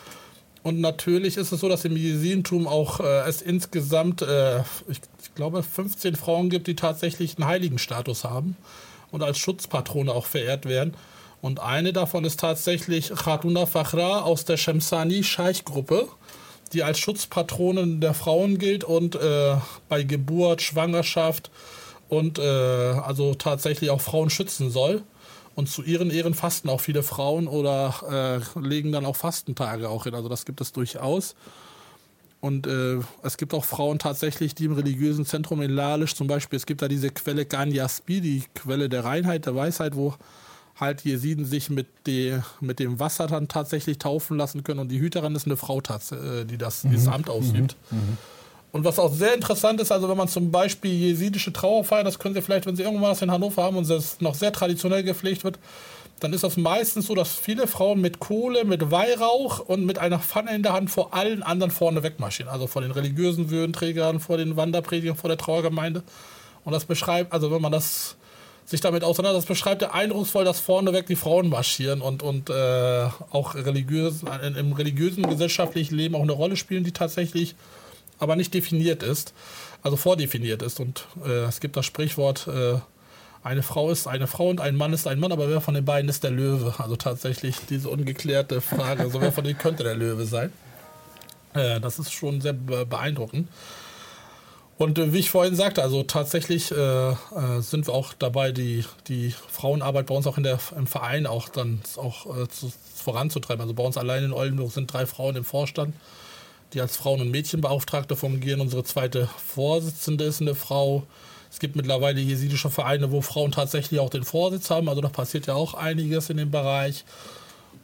Und natürlich ist es so, dass im Jesidentum auch äh, es insgesamt, äh, ich, ich, glaube, 15 Frauen gibt, die tatsächlich einen Heiligenstatus haben und als Schutzpatrone auch verehrt werden. Und eine davon ist tatsächlich Khatuna Fakhra aus der Shemsani Scheich-Gruppe, die als Schutzpatronin der Frauen gilt und äh, bei Geburt, Schwangerschaft und äh, also tatsächlich auch Frauen schützen soll. Und zu ihren Ehren fasten auch viele Frauen oder äh, legen dann auch Fastentage auch hin. Also das gibt es durchaus. Und äh, es gibt auch Frauen tatsächlich, die im religiösen Zentrum in Lalisch zum Beispiel, es gibt da diese Quelle Ganyaspi, die Quelle der Reinheit, der Weisheit, wo halt Jesiden sich mit, die, mit dem Wasser dann tatsächlich taufen lassen können. Und die Hüterin ist eine Frau, äh, die das, mhm. dieses Amt ausübt. Mhm. Mhm. Und was auch sehr interessant ist, also wenn man zum Beispiel jesidische Trauer feiert, das können Sie vielleicht, wenn Sie irgendwas in Hannover haben und das noch sehr traditionell gepflegt wird, dann ist das meistens so, dass viele Frauen mit Kohle, mit Weihrauch und mit einer Pfanne in der Hand vor allen anderen vorne wegmarschieren. Also vor den religiösen Würdenträgern, vor den Wanderpredigern, vor der Trauergemeinde. Und das beschreibt, also wenn man das sich damit auseinandersetzt, beschreibt ja eindrucksvoll, dass vorneweg die Frauen marschieren und, und äh, auch religiös, im religiösen gesellschaftlichen Leben auch eine Rolle spielen, die tatsächlich aber nicht definiert ist, also vordefiniert ist. Und äh, es gibt das Sprichwort, äh, eine Frau ist eine Frau und ein Mann ist ein Mann, aber wer von den beiden ist der Löwe? Also tatsächlich diese ungeklärte Frage, also wer von denen könnte der Löwe sein? Äh, das ist schon sehr beeindruckend. Und äh, wie ich vorhin sagte, also tatsächlich äh, äh, sind wir auch dabei, die, die Frauenarbeit bei uns auch in der, im Verein auch dann auch äh, zu, voranzutreiben. Also bei uns allein in Oldenburg sind drei Frauen im Vorstand die als Frauen- und Mädchenbeauftragte fungieren. Unsere zweite Vorsitzende ist eine Frau. Es gibt mittlerweile jesidische Vereine, wo Frauen tatsächlich auch den Vorsitz haben. Also da passiert ja auch einiges in dem Bereich.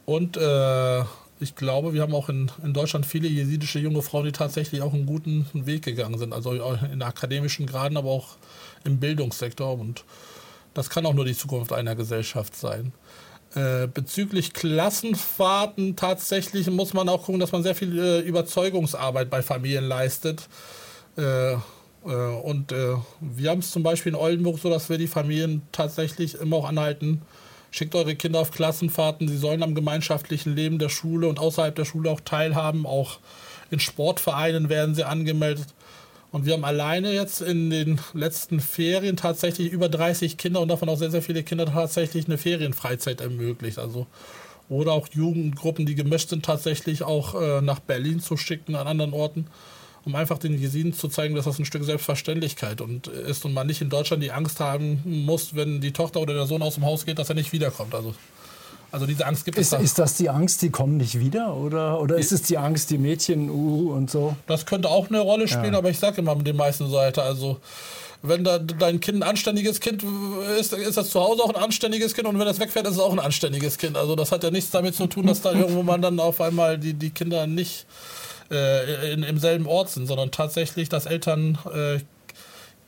Und äh, ich glaube, wir haben auch in, in Deutschland viele jesidische junge Frauen, die tatsächlich auch einen guten Weg gegangen sind. Also in akademischen Graden, aber auch im Bildungssektor. Und das kann auch nur die Zukunft einer Gesellschaft sein. Äh, bezüglich Klassenfahrten tatsächlich muss man auch gucken, dass man sehr viel äh, Überzeugungsarbeit bei Familien leistet. Äh, äh und äh, wir haben es zum Beispiel in Oldenburg so, dass wir die Familien tatsächlich immer auch anhalten, schickt eure Kinder auf Klassenfahrten, sie sollen am gemeinschaftlichen Leben der Schule und außerhalb der Schule auch teilhaben, auch in Sportvereinen werden sie angemeldet. Und wir haben alleine jetzt in den letzten Ferien tatsächlich über 30 Kinder und davon auch sehr, sehr viele Kinder tatsächlich eine Ferienfreizeit ermöglicht. Also oder auch Jugendgruppen, die gemischt sind, tatsächlich auch äh, nach Berlin zu schicken, an anderen Orten, um einfach den Jesiden zu zeigen, dass das ein Stück Selbstverständlichkeit und ist und man nicht in Deutschland die Angst haben muss, wenn die Tochter oder der Sohn aus dem Haus geht, dass er nicht wiederkommt. Also also diese Angst gibt ist, es. Da. Ist das die Angst, die kommen nicht wieder? Oder, oder ist es die Angst, die Mädchen uh, und so? Das könnte auch eine Rolle spielen, ja. aber ich sage immer mit den meisten Seiten, also wenn da dein Kind ein anständiges Kind ist, ist das zu Hause auch ein anständiges Kind und wenn das wegfährt, ist es auch ein anständiges Kind. Also das hat ja nichts damit zu tun, dass da irgendwo man dann auf einmal die, die Kinder nicht äh, in, im selben Ort sind, sondern tatsächlich, dass Eltern äh,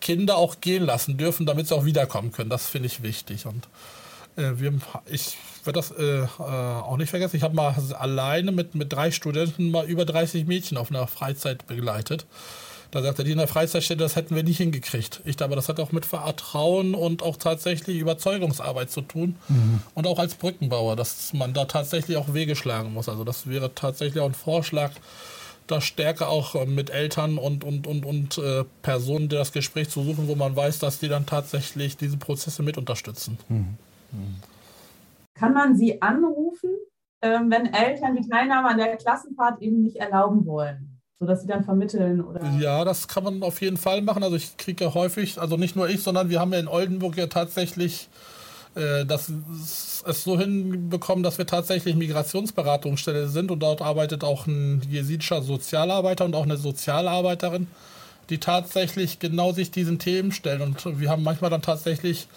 Kinder auch gehen lassen dürfen, damit sie auch wiederkommen können. Das finde ich wichtig. Und äh, wir, ich werde das äh, äh, auch nicht vergessen. Ich habe mal alleine mit, mit drei Studenten mal über 30 Mädchen auf einer Freizeit begleitet. Da sagte die in der Freizeitstätte, das hätten wir nicht hingekriegt. Ich aber das hat auch mit Vertrauen und auch tatsächlich Überzeugungsarbeit zu tun. Mhm. Und auch als Brückenbauer, dass man da tatsächlich auch Wege schlagen muss. Also das wäre tatsächlich auch ein Vorschlag, da stärker auch äh, mit Eltern und, und, und, und äh, Personen das Gespräch zu suchen, wo man weiß, dass die dann tatsächlich diese Prozesse mit unterstützen. Mhm. Mhm. Kann man sie anrufen, ähm, wenn Eltern die Teilnahme an der Klassenfahrt eben nicht erlauben wollen? sodass sie dann vermitteln oder? Ja, das kann man auf jeden Fall machen. Also ich kriege ja häufig, also nicht nur ich, sondern wir haben ja in Oldenburg ja tatsächlich äh, das es so hinbekommen, dass wir tatsächlich Migrationsberatungsstelle sind und dort arbeitet auch ein jesidischer Sozialarbeiter und auch eine Sozialarbeiterin, die tatsächlich genau sich diesen Themen stellen. Und wir haben manchmal dann tatsächlich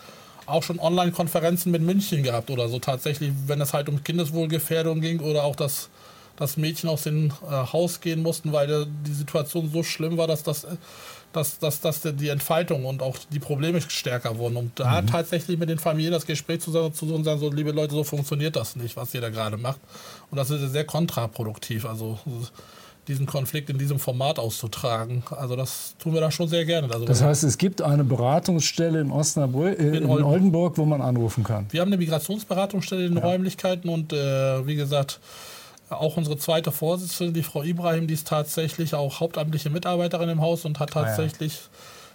auch schon Online-Konferenzen mit München gehabt oder so tatsächlich, wenn es halt um Kindeswohlgefährdung ging oder auch das, das Mädchen aus dem äh, Haus gehen mussten, weil die Situation so schlimm war, dass das dass, dass, dass die Entfaltung und auch die Probleme stärker wurden. Und da mhm. tatsächlich mit den Familien das Gespräch zu, zu und sagen, so liebe Leute, so funktioniert das nicht, was ihr da gerade macht. Und das ist sehr kontraproduktiv. Also diesen Konflikt in diesem Format auszutragen. Also das tun wir da schon sehr gerne. Also das heißt, es gibt eine Beratungsstelle in Osnabrück, äh, in, in Oldenburg, wo man anrufen kann. Wir haben eine Migrationsberatungsstelle in den ja. Räumlichkeiten und äh, wie gesagt, auch unsere zweite Vorsitzende, die Frau Ibrahim, die ist tatsächlich auch hauptamtliche Mitarbeiterin im Haus und hat tatsächlich ah,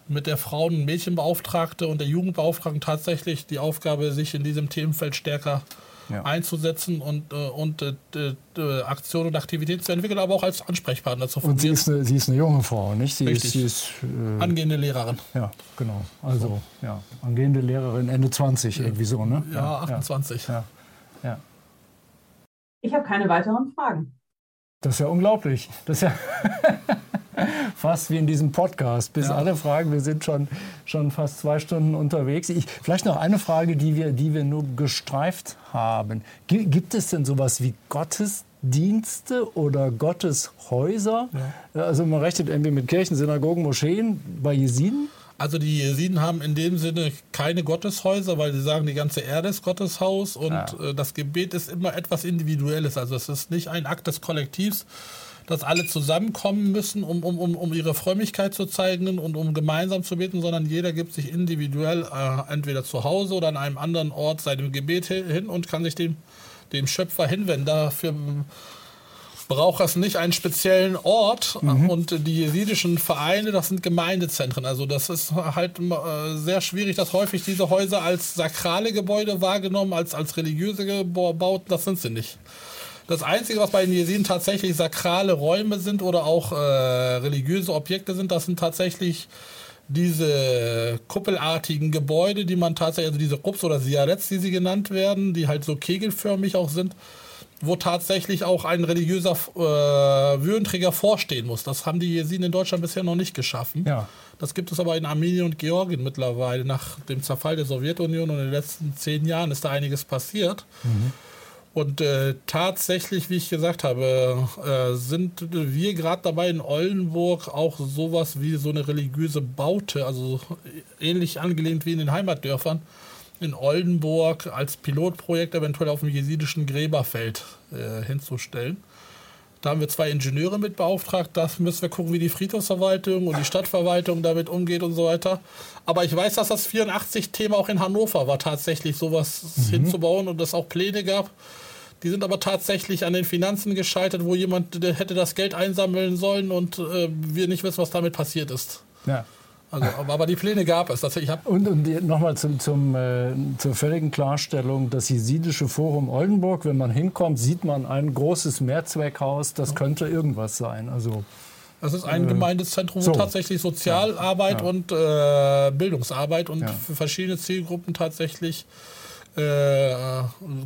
ja. mit der Frauen- und Mädchenbeauftragte und der Jugendbeauftragten tatsächlich die Aufgabe, sich in diesem Themenfeld stärker ja. einzusetzen und, äh, und äh, äh, Aktionen und Aktivitäten zu entwickeln, aber auch als Ansprechpartner zu fungieren. Und sie ist eine, sie ist eine junge Frau, nicht? Sie Richtig. Ist, sie ist äh, angehende Lehrerin. Ja, genau. Also, so. ja, angehende Lehrerin, Ende 20, irgendwie so, ne? Ja, 28. Ja. ja. Ich habe keine weiteren Fragen. Das ist ja unglaublich. Das ist ja fast wie in diesem Podcast. Bis ja. alle Fragen, wir sind schon, schon fast zwei Stunden unterwegs. Ich, vielleicht noch eine Frage, die wir, die wir nur gestreift haben. Gibt es denn sowas wie Gottesdienste oder Gotteshäuser? Ja. Also man rechnet irgendwie mit Kirchen, Synagogen, Moscheen bei Jesiden? Also die Jesiden haben in dem Sinne keine Gotteshäuser, weil sie sagen, die ganze Erde ist Gotteshaus und ja. äh, das Gebet ist immer etwas Individuelles. Also es ist nicht ein Akt des Kollektivs, dass alle zusammenkommen müssen, um, um, um, um ihre Frömmigkeit zu zeigen und um gemeinsam zu beten, sondern jeder gibt sich individuell äh, entweder zu Hause oder an einem anderen Ort seinem Gebet hin und kann sich dem, dem Schöpfer hinwenden. Dafür braucht es nicht einen speziellen Ort mhm. und die jesidischen Vereine, das sind Gemeindezentren. Also das ist halt äh, sehr schwierig, dass häufig diese Häuser als sakrale Gebäude wahrgenommen, als, als religiöse Bauten, das sind sie nicht. Das Einzige, was bei den Jesiden tatsächlich sakrale Räume sind oder auch äh, religiöse Objekte sind, das sind tatsächlich diese kuppelartigen Gebäude, die man tatsächlich, also diese Rups oder Siarets, die sie genannt werden, die halt so kegelförmig auch sind wo tatsächlich auch ein religiöser äh, Würdenträger vorstehen muss. Das haben die Jesiden in Deutschland bisher noch nicht geschaffen. Ja. Das gibt es aber in Armenien und Georgien mittlerweile. Nach dem Zerfall der Sowjetunion und in den letzten zehn Jahren ist da einiges passiert. Mhm. Und äh, tatsächlich, wie ich gesagt habe, äh, sind wir gerade dabei in Oldenburg auch sowas wie so eine religiöse Baute, also ähnlich angelehnt wie in den Heimatdörfern, in Oldenburg als Pilotprojekt eventuell auf dem jesidischen Gräberfeld äh, hinzustellen. Da haben wir zwei Ingenieure mit beauftragt. Da müssen wir gucken, wie die Friedhofsverwaltung und die Stadtverwaltung damit umgeht und so weiter. Aber ich weiß, dass das 84-Thema auch in Hannover war, tatsächlich sowas mhm. hinzubauen und es auch Pläne gab. Die sind aber tatsächlich an den Finanzen gescheitert, wo jemand hätte das Geld einsammeln sollen und äh, wir nicht wissen, was damit passiert ist. Ja. Also, aber die Pläne gab es. Ich und und nochmal zum, zum, äh, zur völligen Klarstellung, das Jesidische Forum Oldenburg, wenn man hinkommt, sieht man ein großes Mehrzweckhaus, das könnte irgendwas sein. Also, das ist ein äh, Gemeindezentrum, wo so. tatsächlich Sozialarbeit ja, ja. und äh, Bildungsarbeit und ja. für verschiedene Zielgruppen tatsächlich äh,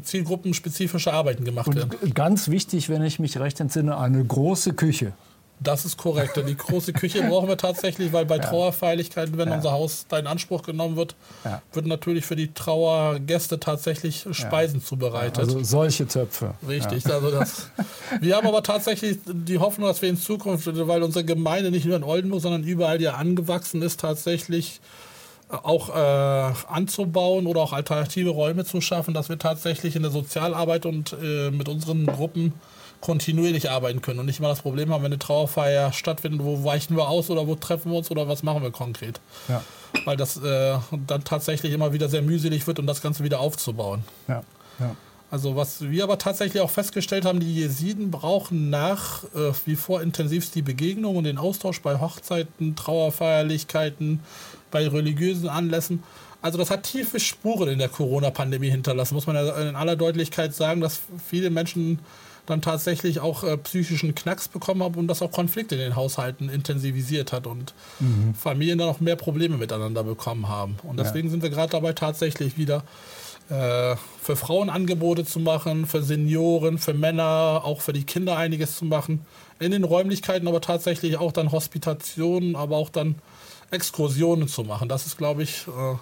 zielgruppenspezifische Arbeiten gemacht und werden. Ganz wichtig, wenn ich mich recht entsinne, eine große Küche. Das ist korrekt. Die große Küche brauchen wir tatsächlich, weil bei ja. Trauerfeierlichkeiten, wenn ja. unser Haus da in Anspruch genommen wird, ja. wird natürlich für die Trauergäste tatsächlich Speisen zubereitet. Also solche Töpfe. Richtig. Also das, wir haben aber tatsächlich die Hoffnung, dass wir in Zukunft, weil unsere Gemeinde nicht nur in Oldenburg, sondern überall, die angewachsen ist, tatsächlich auch äh, anzubauen oder auch alternative Räume zu schaffen, dass wir tatsächlich in der Sozialarbeit und äh, mit unseren Gruppen kontinuierlich arbeiten können und nicht immer das Problem haben, wenn eine Trauerfeier stattfindet, wo weichen wir aus oder wo treffen wir uns oder was machen wir konkret. Ja. Weil das äh, dann tatsächlich immer wieder sehr mühselig wird, um das Ganze wieder aufzubauen. Ja. Ja. Also was wir aber tatsächlich auch festgestellt haben, die Jesiden brauchen nach äh, wie vor intensivst die Begegnung und den Austausch bei Hochzeiten, Trauerfeierlichkeiten, bei religiösen Anlässen. Also das hat tiefe Spuren in der Corona-Pandemie hinterlassen, muss man ja in aller Deutlichkeit sagen, dass viele Menschen dann tatsächlich auch äh, psychischen Knacks bekommen haben und das auch Konflikte in den Haushalten intensivisiert hat und mhm. Familien dann auch mehr Probleme miteinander bekommen haben. Und deswegen ja. sind wir gerade dabei, tatsächlich wieder äh, für Frauen Angebote zu machen, für Senioren, für Männer, auch für die Kinder einiges zu machen. In den Räumlichkeiten aber tatsächlich auch dann Hospitationen, aber auch dann Exkursionen zu machen. Das ist, glaube ich, äh,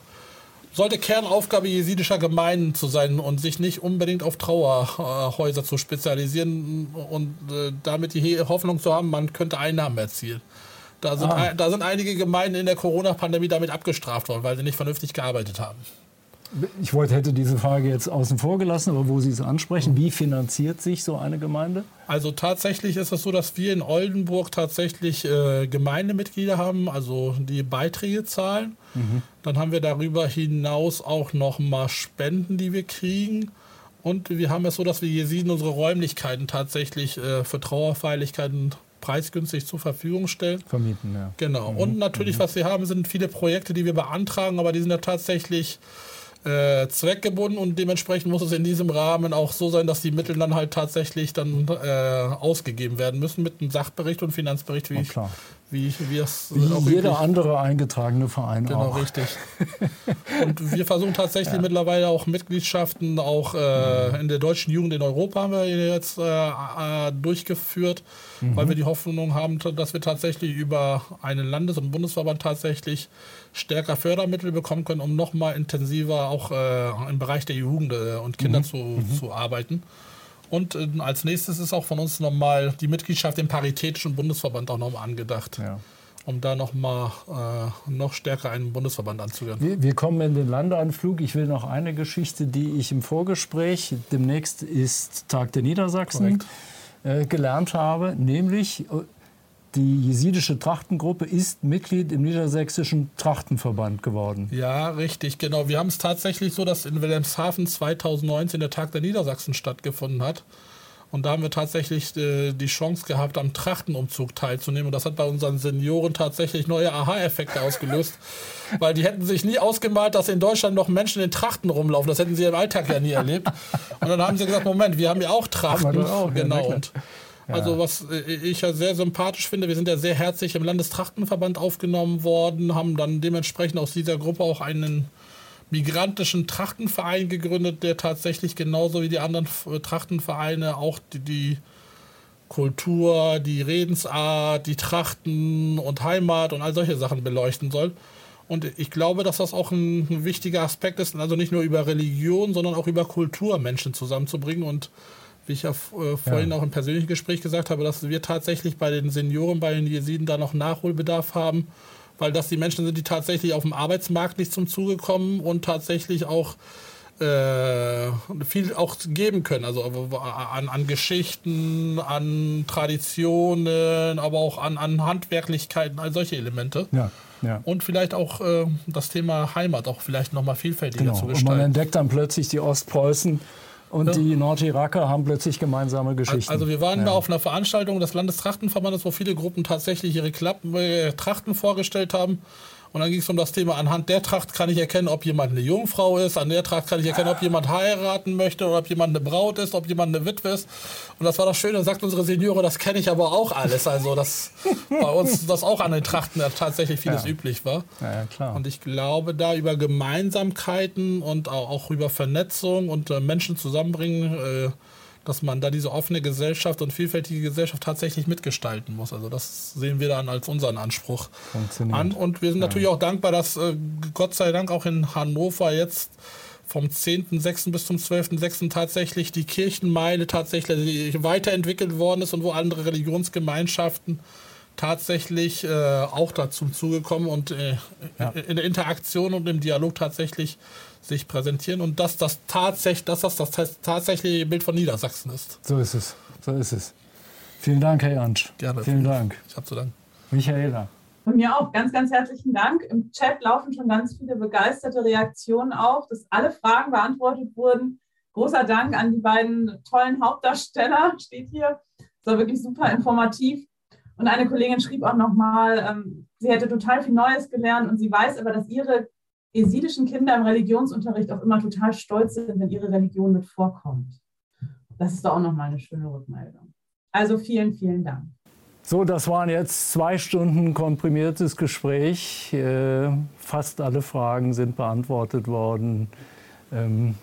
sollte Kernaufgabe jesidischer Gemeinden zu sein und sich nicht unbedingt auf Trauerhäuser zu spezialisieren und äh, damit die Hoffnung zu haben, man könnte Einnahmen erzielen. Da sind, ah. da sind einige Gemeinden in der Corona-Pandemie damit abgestraft worden, weil sie nicht vernünftig gearbeitet haben. Ich wollte, hätte diese Frage jetzt außen vor gelassen, aber wo Sie es ansprechen, wie finanziert sich so eine Gemeinde? Also tatsächlich ist es so, dass wir in Oldenburg tatsächlich äh, Gemeindemitglieder haben, also die Beiträge zahlen. Mhm. Dann haben wir darüber hinaus auch noch mal Spenden, die wir kriegen. Und wir haben es so, dass wir sehen, unsere Räumlichkeiten tatsächlich äh, für Trauerfeierlichkeiten preisgünstig zur Verfügung stellen. Vermieten, ja. Genau. Mhm. Und natürlich, mhm. was wir haben, sind viele Projekte, die wir beantragen, aber die sind ja tatsächlich äh, zweckgebunden und dementsprechend muss es in diesem Rahmen auch so sein, dass die Mittel dann halt tatsächlich dann äh, ausgegeben werden müssen mit einem Sachbericht und Finanzbericht, wie, klar. Wie, wie, es wie auch jeder üblich. andere eingetragene Verein genau, auch. richtig. und wir versuchen tatsächlich ja. mittlerweile auch Mitgliedschaften, auch äh, mhm. in der deutschen Jugend in Europa haben wir jetzt äh, äh, durchgeführt, mhm. weil wir die Hoffnung haben, dass wir tatsächlich über einen Landes- und Bundesverband tatsächlich stärker Fördermittel bekommen können, um noch mal intensiver auch äh, im Bereich der Jugend äh, und Kinder mhm. Zu, mhm. zu arbeiten. Und äh, als nächstes ist auch von uns nochmal die Mitgliedschaft im Paritätischen Bundesverband auch nochmal angedacht. Ja. Um da nochmal äh, noch stärker einen Bundesverband anzugehen. Wir, wir, kommen in den Landeanflug. Ich will noch eine Geschichte, die ich im Vorgespräch, demnächst ist Tag der Niedersachsen, äh, gelernt habe, nämlich äh, die jesidische Trachtengruppe ist Mitglied im niedersächsischen Trachtenverband geworden. Ja, richtig, genau. Wir haben es tatsächlich so, dass in Wilhelmshaven 2019 der Tag der Niedersachsen stattgefunden hat. Und da haben wir tatsächlich äh, die Chance gehabt, am Trachtenumzug teilzunehmen. Und das hat bei unseren Senioren tatsächlich neue Aha-Effekte ausgelöst. Weil die hätten sich nie ausgemalt, dass in Deutschland noch Menschen in Trachten rumlaufen. Das hätten sie im Alltag ja nie erlebt. Und dann haben sie gesagt, Moment, wir haben ja auch Trachten. Auch, genau. Ja, also was äh, ich ja sehr sympathisch finde, wir sind ja sehr herzlich im Landestrachtenverband aufgenommen worden, haben dann dementsprechend aus dieser Gruppe auch einen migrantischen Trachtenverein gegründet, der tatsächlich genauso wie die anderen Trachtenvereine auch die, die Kultur, die Redensart, die Trachten und Heimat und all solche Sachen beleuchten soll. Und ich glaube, dass das auch ein, wichtiger Aspekt ist, also nicht nur über Religion, sondern auch über Kultur Menschen zusammenzubringen und wie ich ja äh, vorhin ja. auch im persönlichen Gespräch gesagt habe, dass wir tatsächlich bei den Senioren, bei den Jesiden da noch Nachholbedarf haben, weil das die Menschen sind, die tatsächlich auf dem Arbeitsmarkt nicht zum Zuge kommen und tatsächlich auch äh, viel auch geben können, also an, an Geschichten, an Traditionen, aber auch an, an Handwerklichkeiten, all solche Elemente. Ja. Ja. Und vielleicht auch äh, das Thema Heimat auch vielleicht nochmal vielfältiger genau. zu gestalten. Und man entdeckt dann plötzlich die Ostpreußen und ja. die Nordiraker haben plötzlich gemeinsame Geschichten. Also wir waren ja. da auf einer Veranstaltung des Landestrachtenverbandes, wo viele Gruppen tatsächlich ihre Klappen, äh, Trachten vorgestellt haben. Und dann ging es um das Thema, anhand der Tracht kann ich erkennen, ob jemand eine Jungfrau ist, an der Tracht kann ich erkennen, ob jemand heiraten möchte oder ob jemand eine Braut ist, ob jemand eine Witwe ist. Und das war das Schöne, sagt unsere Seniore, das kenne ich aber auch alles. Also, dass bei uns das auch an den Trachten tatsächlich vieles ja. üblich war. Ja, klar. Und ich glaube, da über Gemeinsamkeiten und auch, über Vernetzung und äh, Menschen zusammenbringen, äh, dass man da diese offene Gesellschaft und vielfältige Gesellschaft tatsächlich mitgestalten muss. Also das sehen wir dann als unseren Anspruch an. Und wir sind ja. natürlich auch dankbar, dass äh, Gott sei Dank auch in Hannover jetzt vom 10.6. bis zum 12.6. tatsächlich die Kirchenmeile tatsächlich weiterentwickelt worden ist und wo andere Religionsgemeinschaften tatsächlich äh, auch dazu zugekommen und äh, ja. in der Interaktion und im Dialog tatsächlich sich präsentieren und dass das tatsächlich, dass das, das tatsächliche Bild von Niedersachsen ist. So ist es. So ist es. Vielen Dank, Herr Jansch. Gerne. Vielen Dank. Ich habe zu danken. Michaela. Von mir auch ganz, ganz herzlichen Dank. Im Chat laufen schon ganz viele begeisterte Reaktionen auf, dass alle Fragen beantwortet wurden. Großer Dank an die beiden tollen Hauptdarsteller, steht hier. Das war wirklich super informativ. Und eine Kollegin schrieb auch nochmal, ähm, sie hätte total viel Neues gelernt und sie weiß aber, dass ihre jesidischen Kinder im Religionsunterricht auch immer total stolz sind, wenn ihre Religion mit vorkommt. Das ist auch nochmal eine schöne Rückmeldung. Also vielen, vielen Dank. So, das waren jetzt zwei Stunden komprimiertes Gespräch. Äh, fast alle Fragen sind beantwortet worden. Ähm,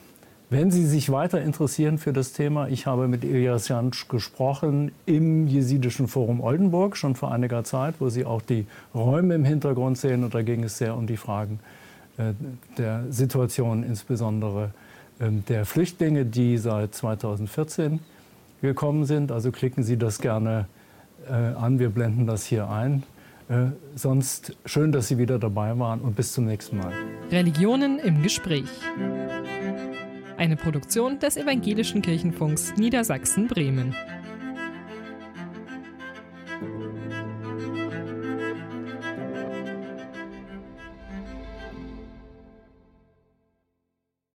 wenn Sie sich weiter interessieren für das Thema, ich habe mit Elias Jansch gesprochen im Jesidischen Forum Oldenburg schon vor einiger Zeit, wo Sie auch die Räume im Hintergrund sehen. Und da ging es sehr um die Fragen der Situation, insbesondere ähm, der Flüchtlinge, die seit 2014 gekommen sind. Also klicken Sie das gerne äh, an, wir blenden das hier ein. Äh, sonst schön, dass Sie wieder dabei waren und bis zum nächsten Mal. Religionen im Gespräch. Eine Produktion des Evangelischen Kirchenfunks Niedersachsen-Bremen.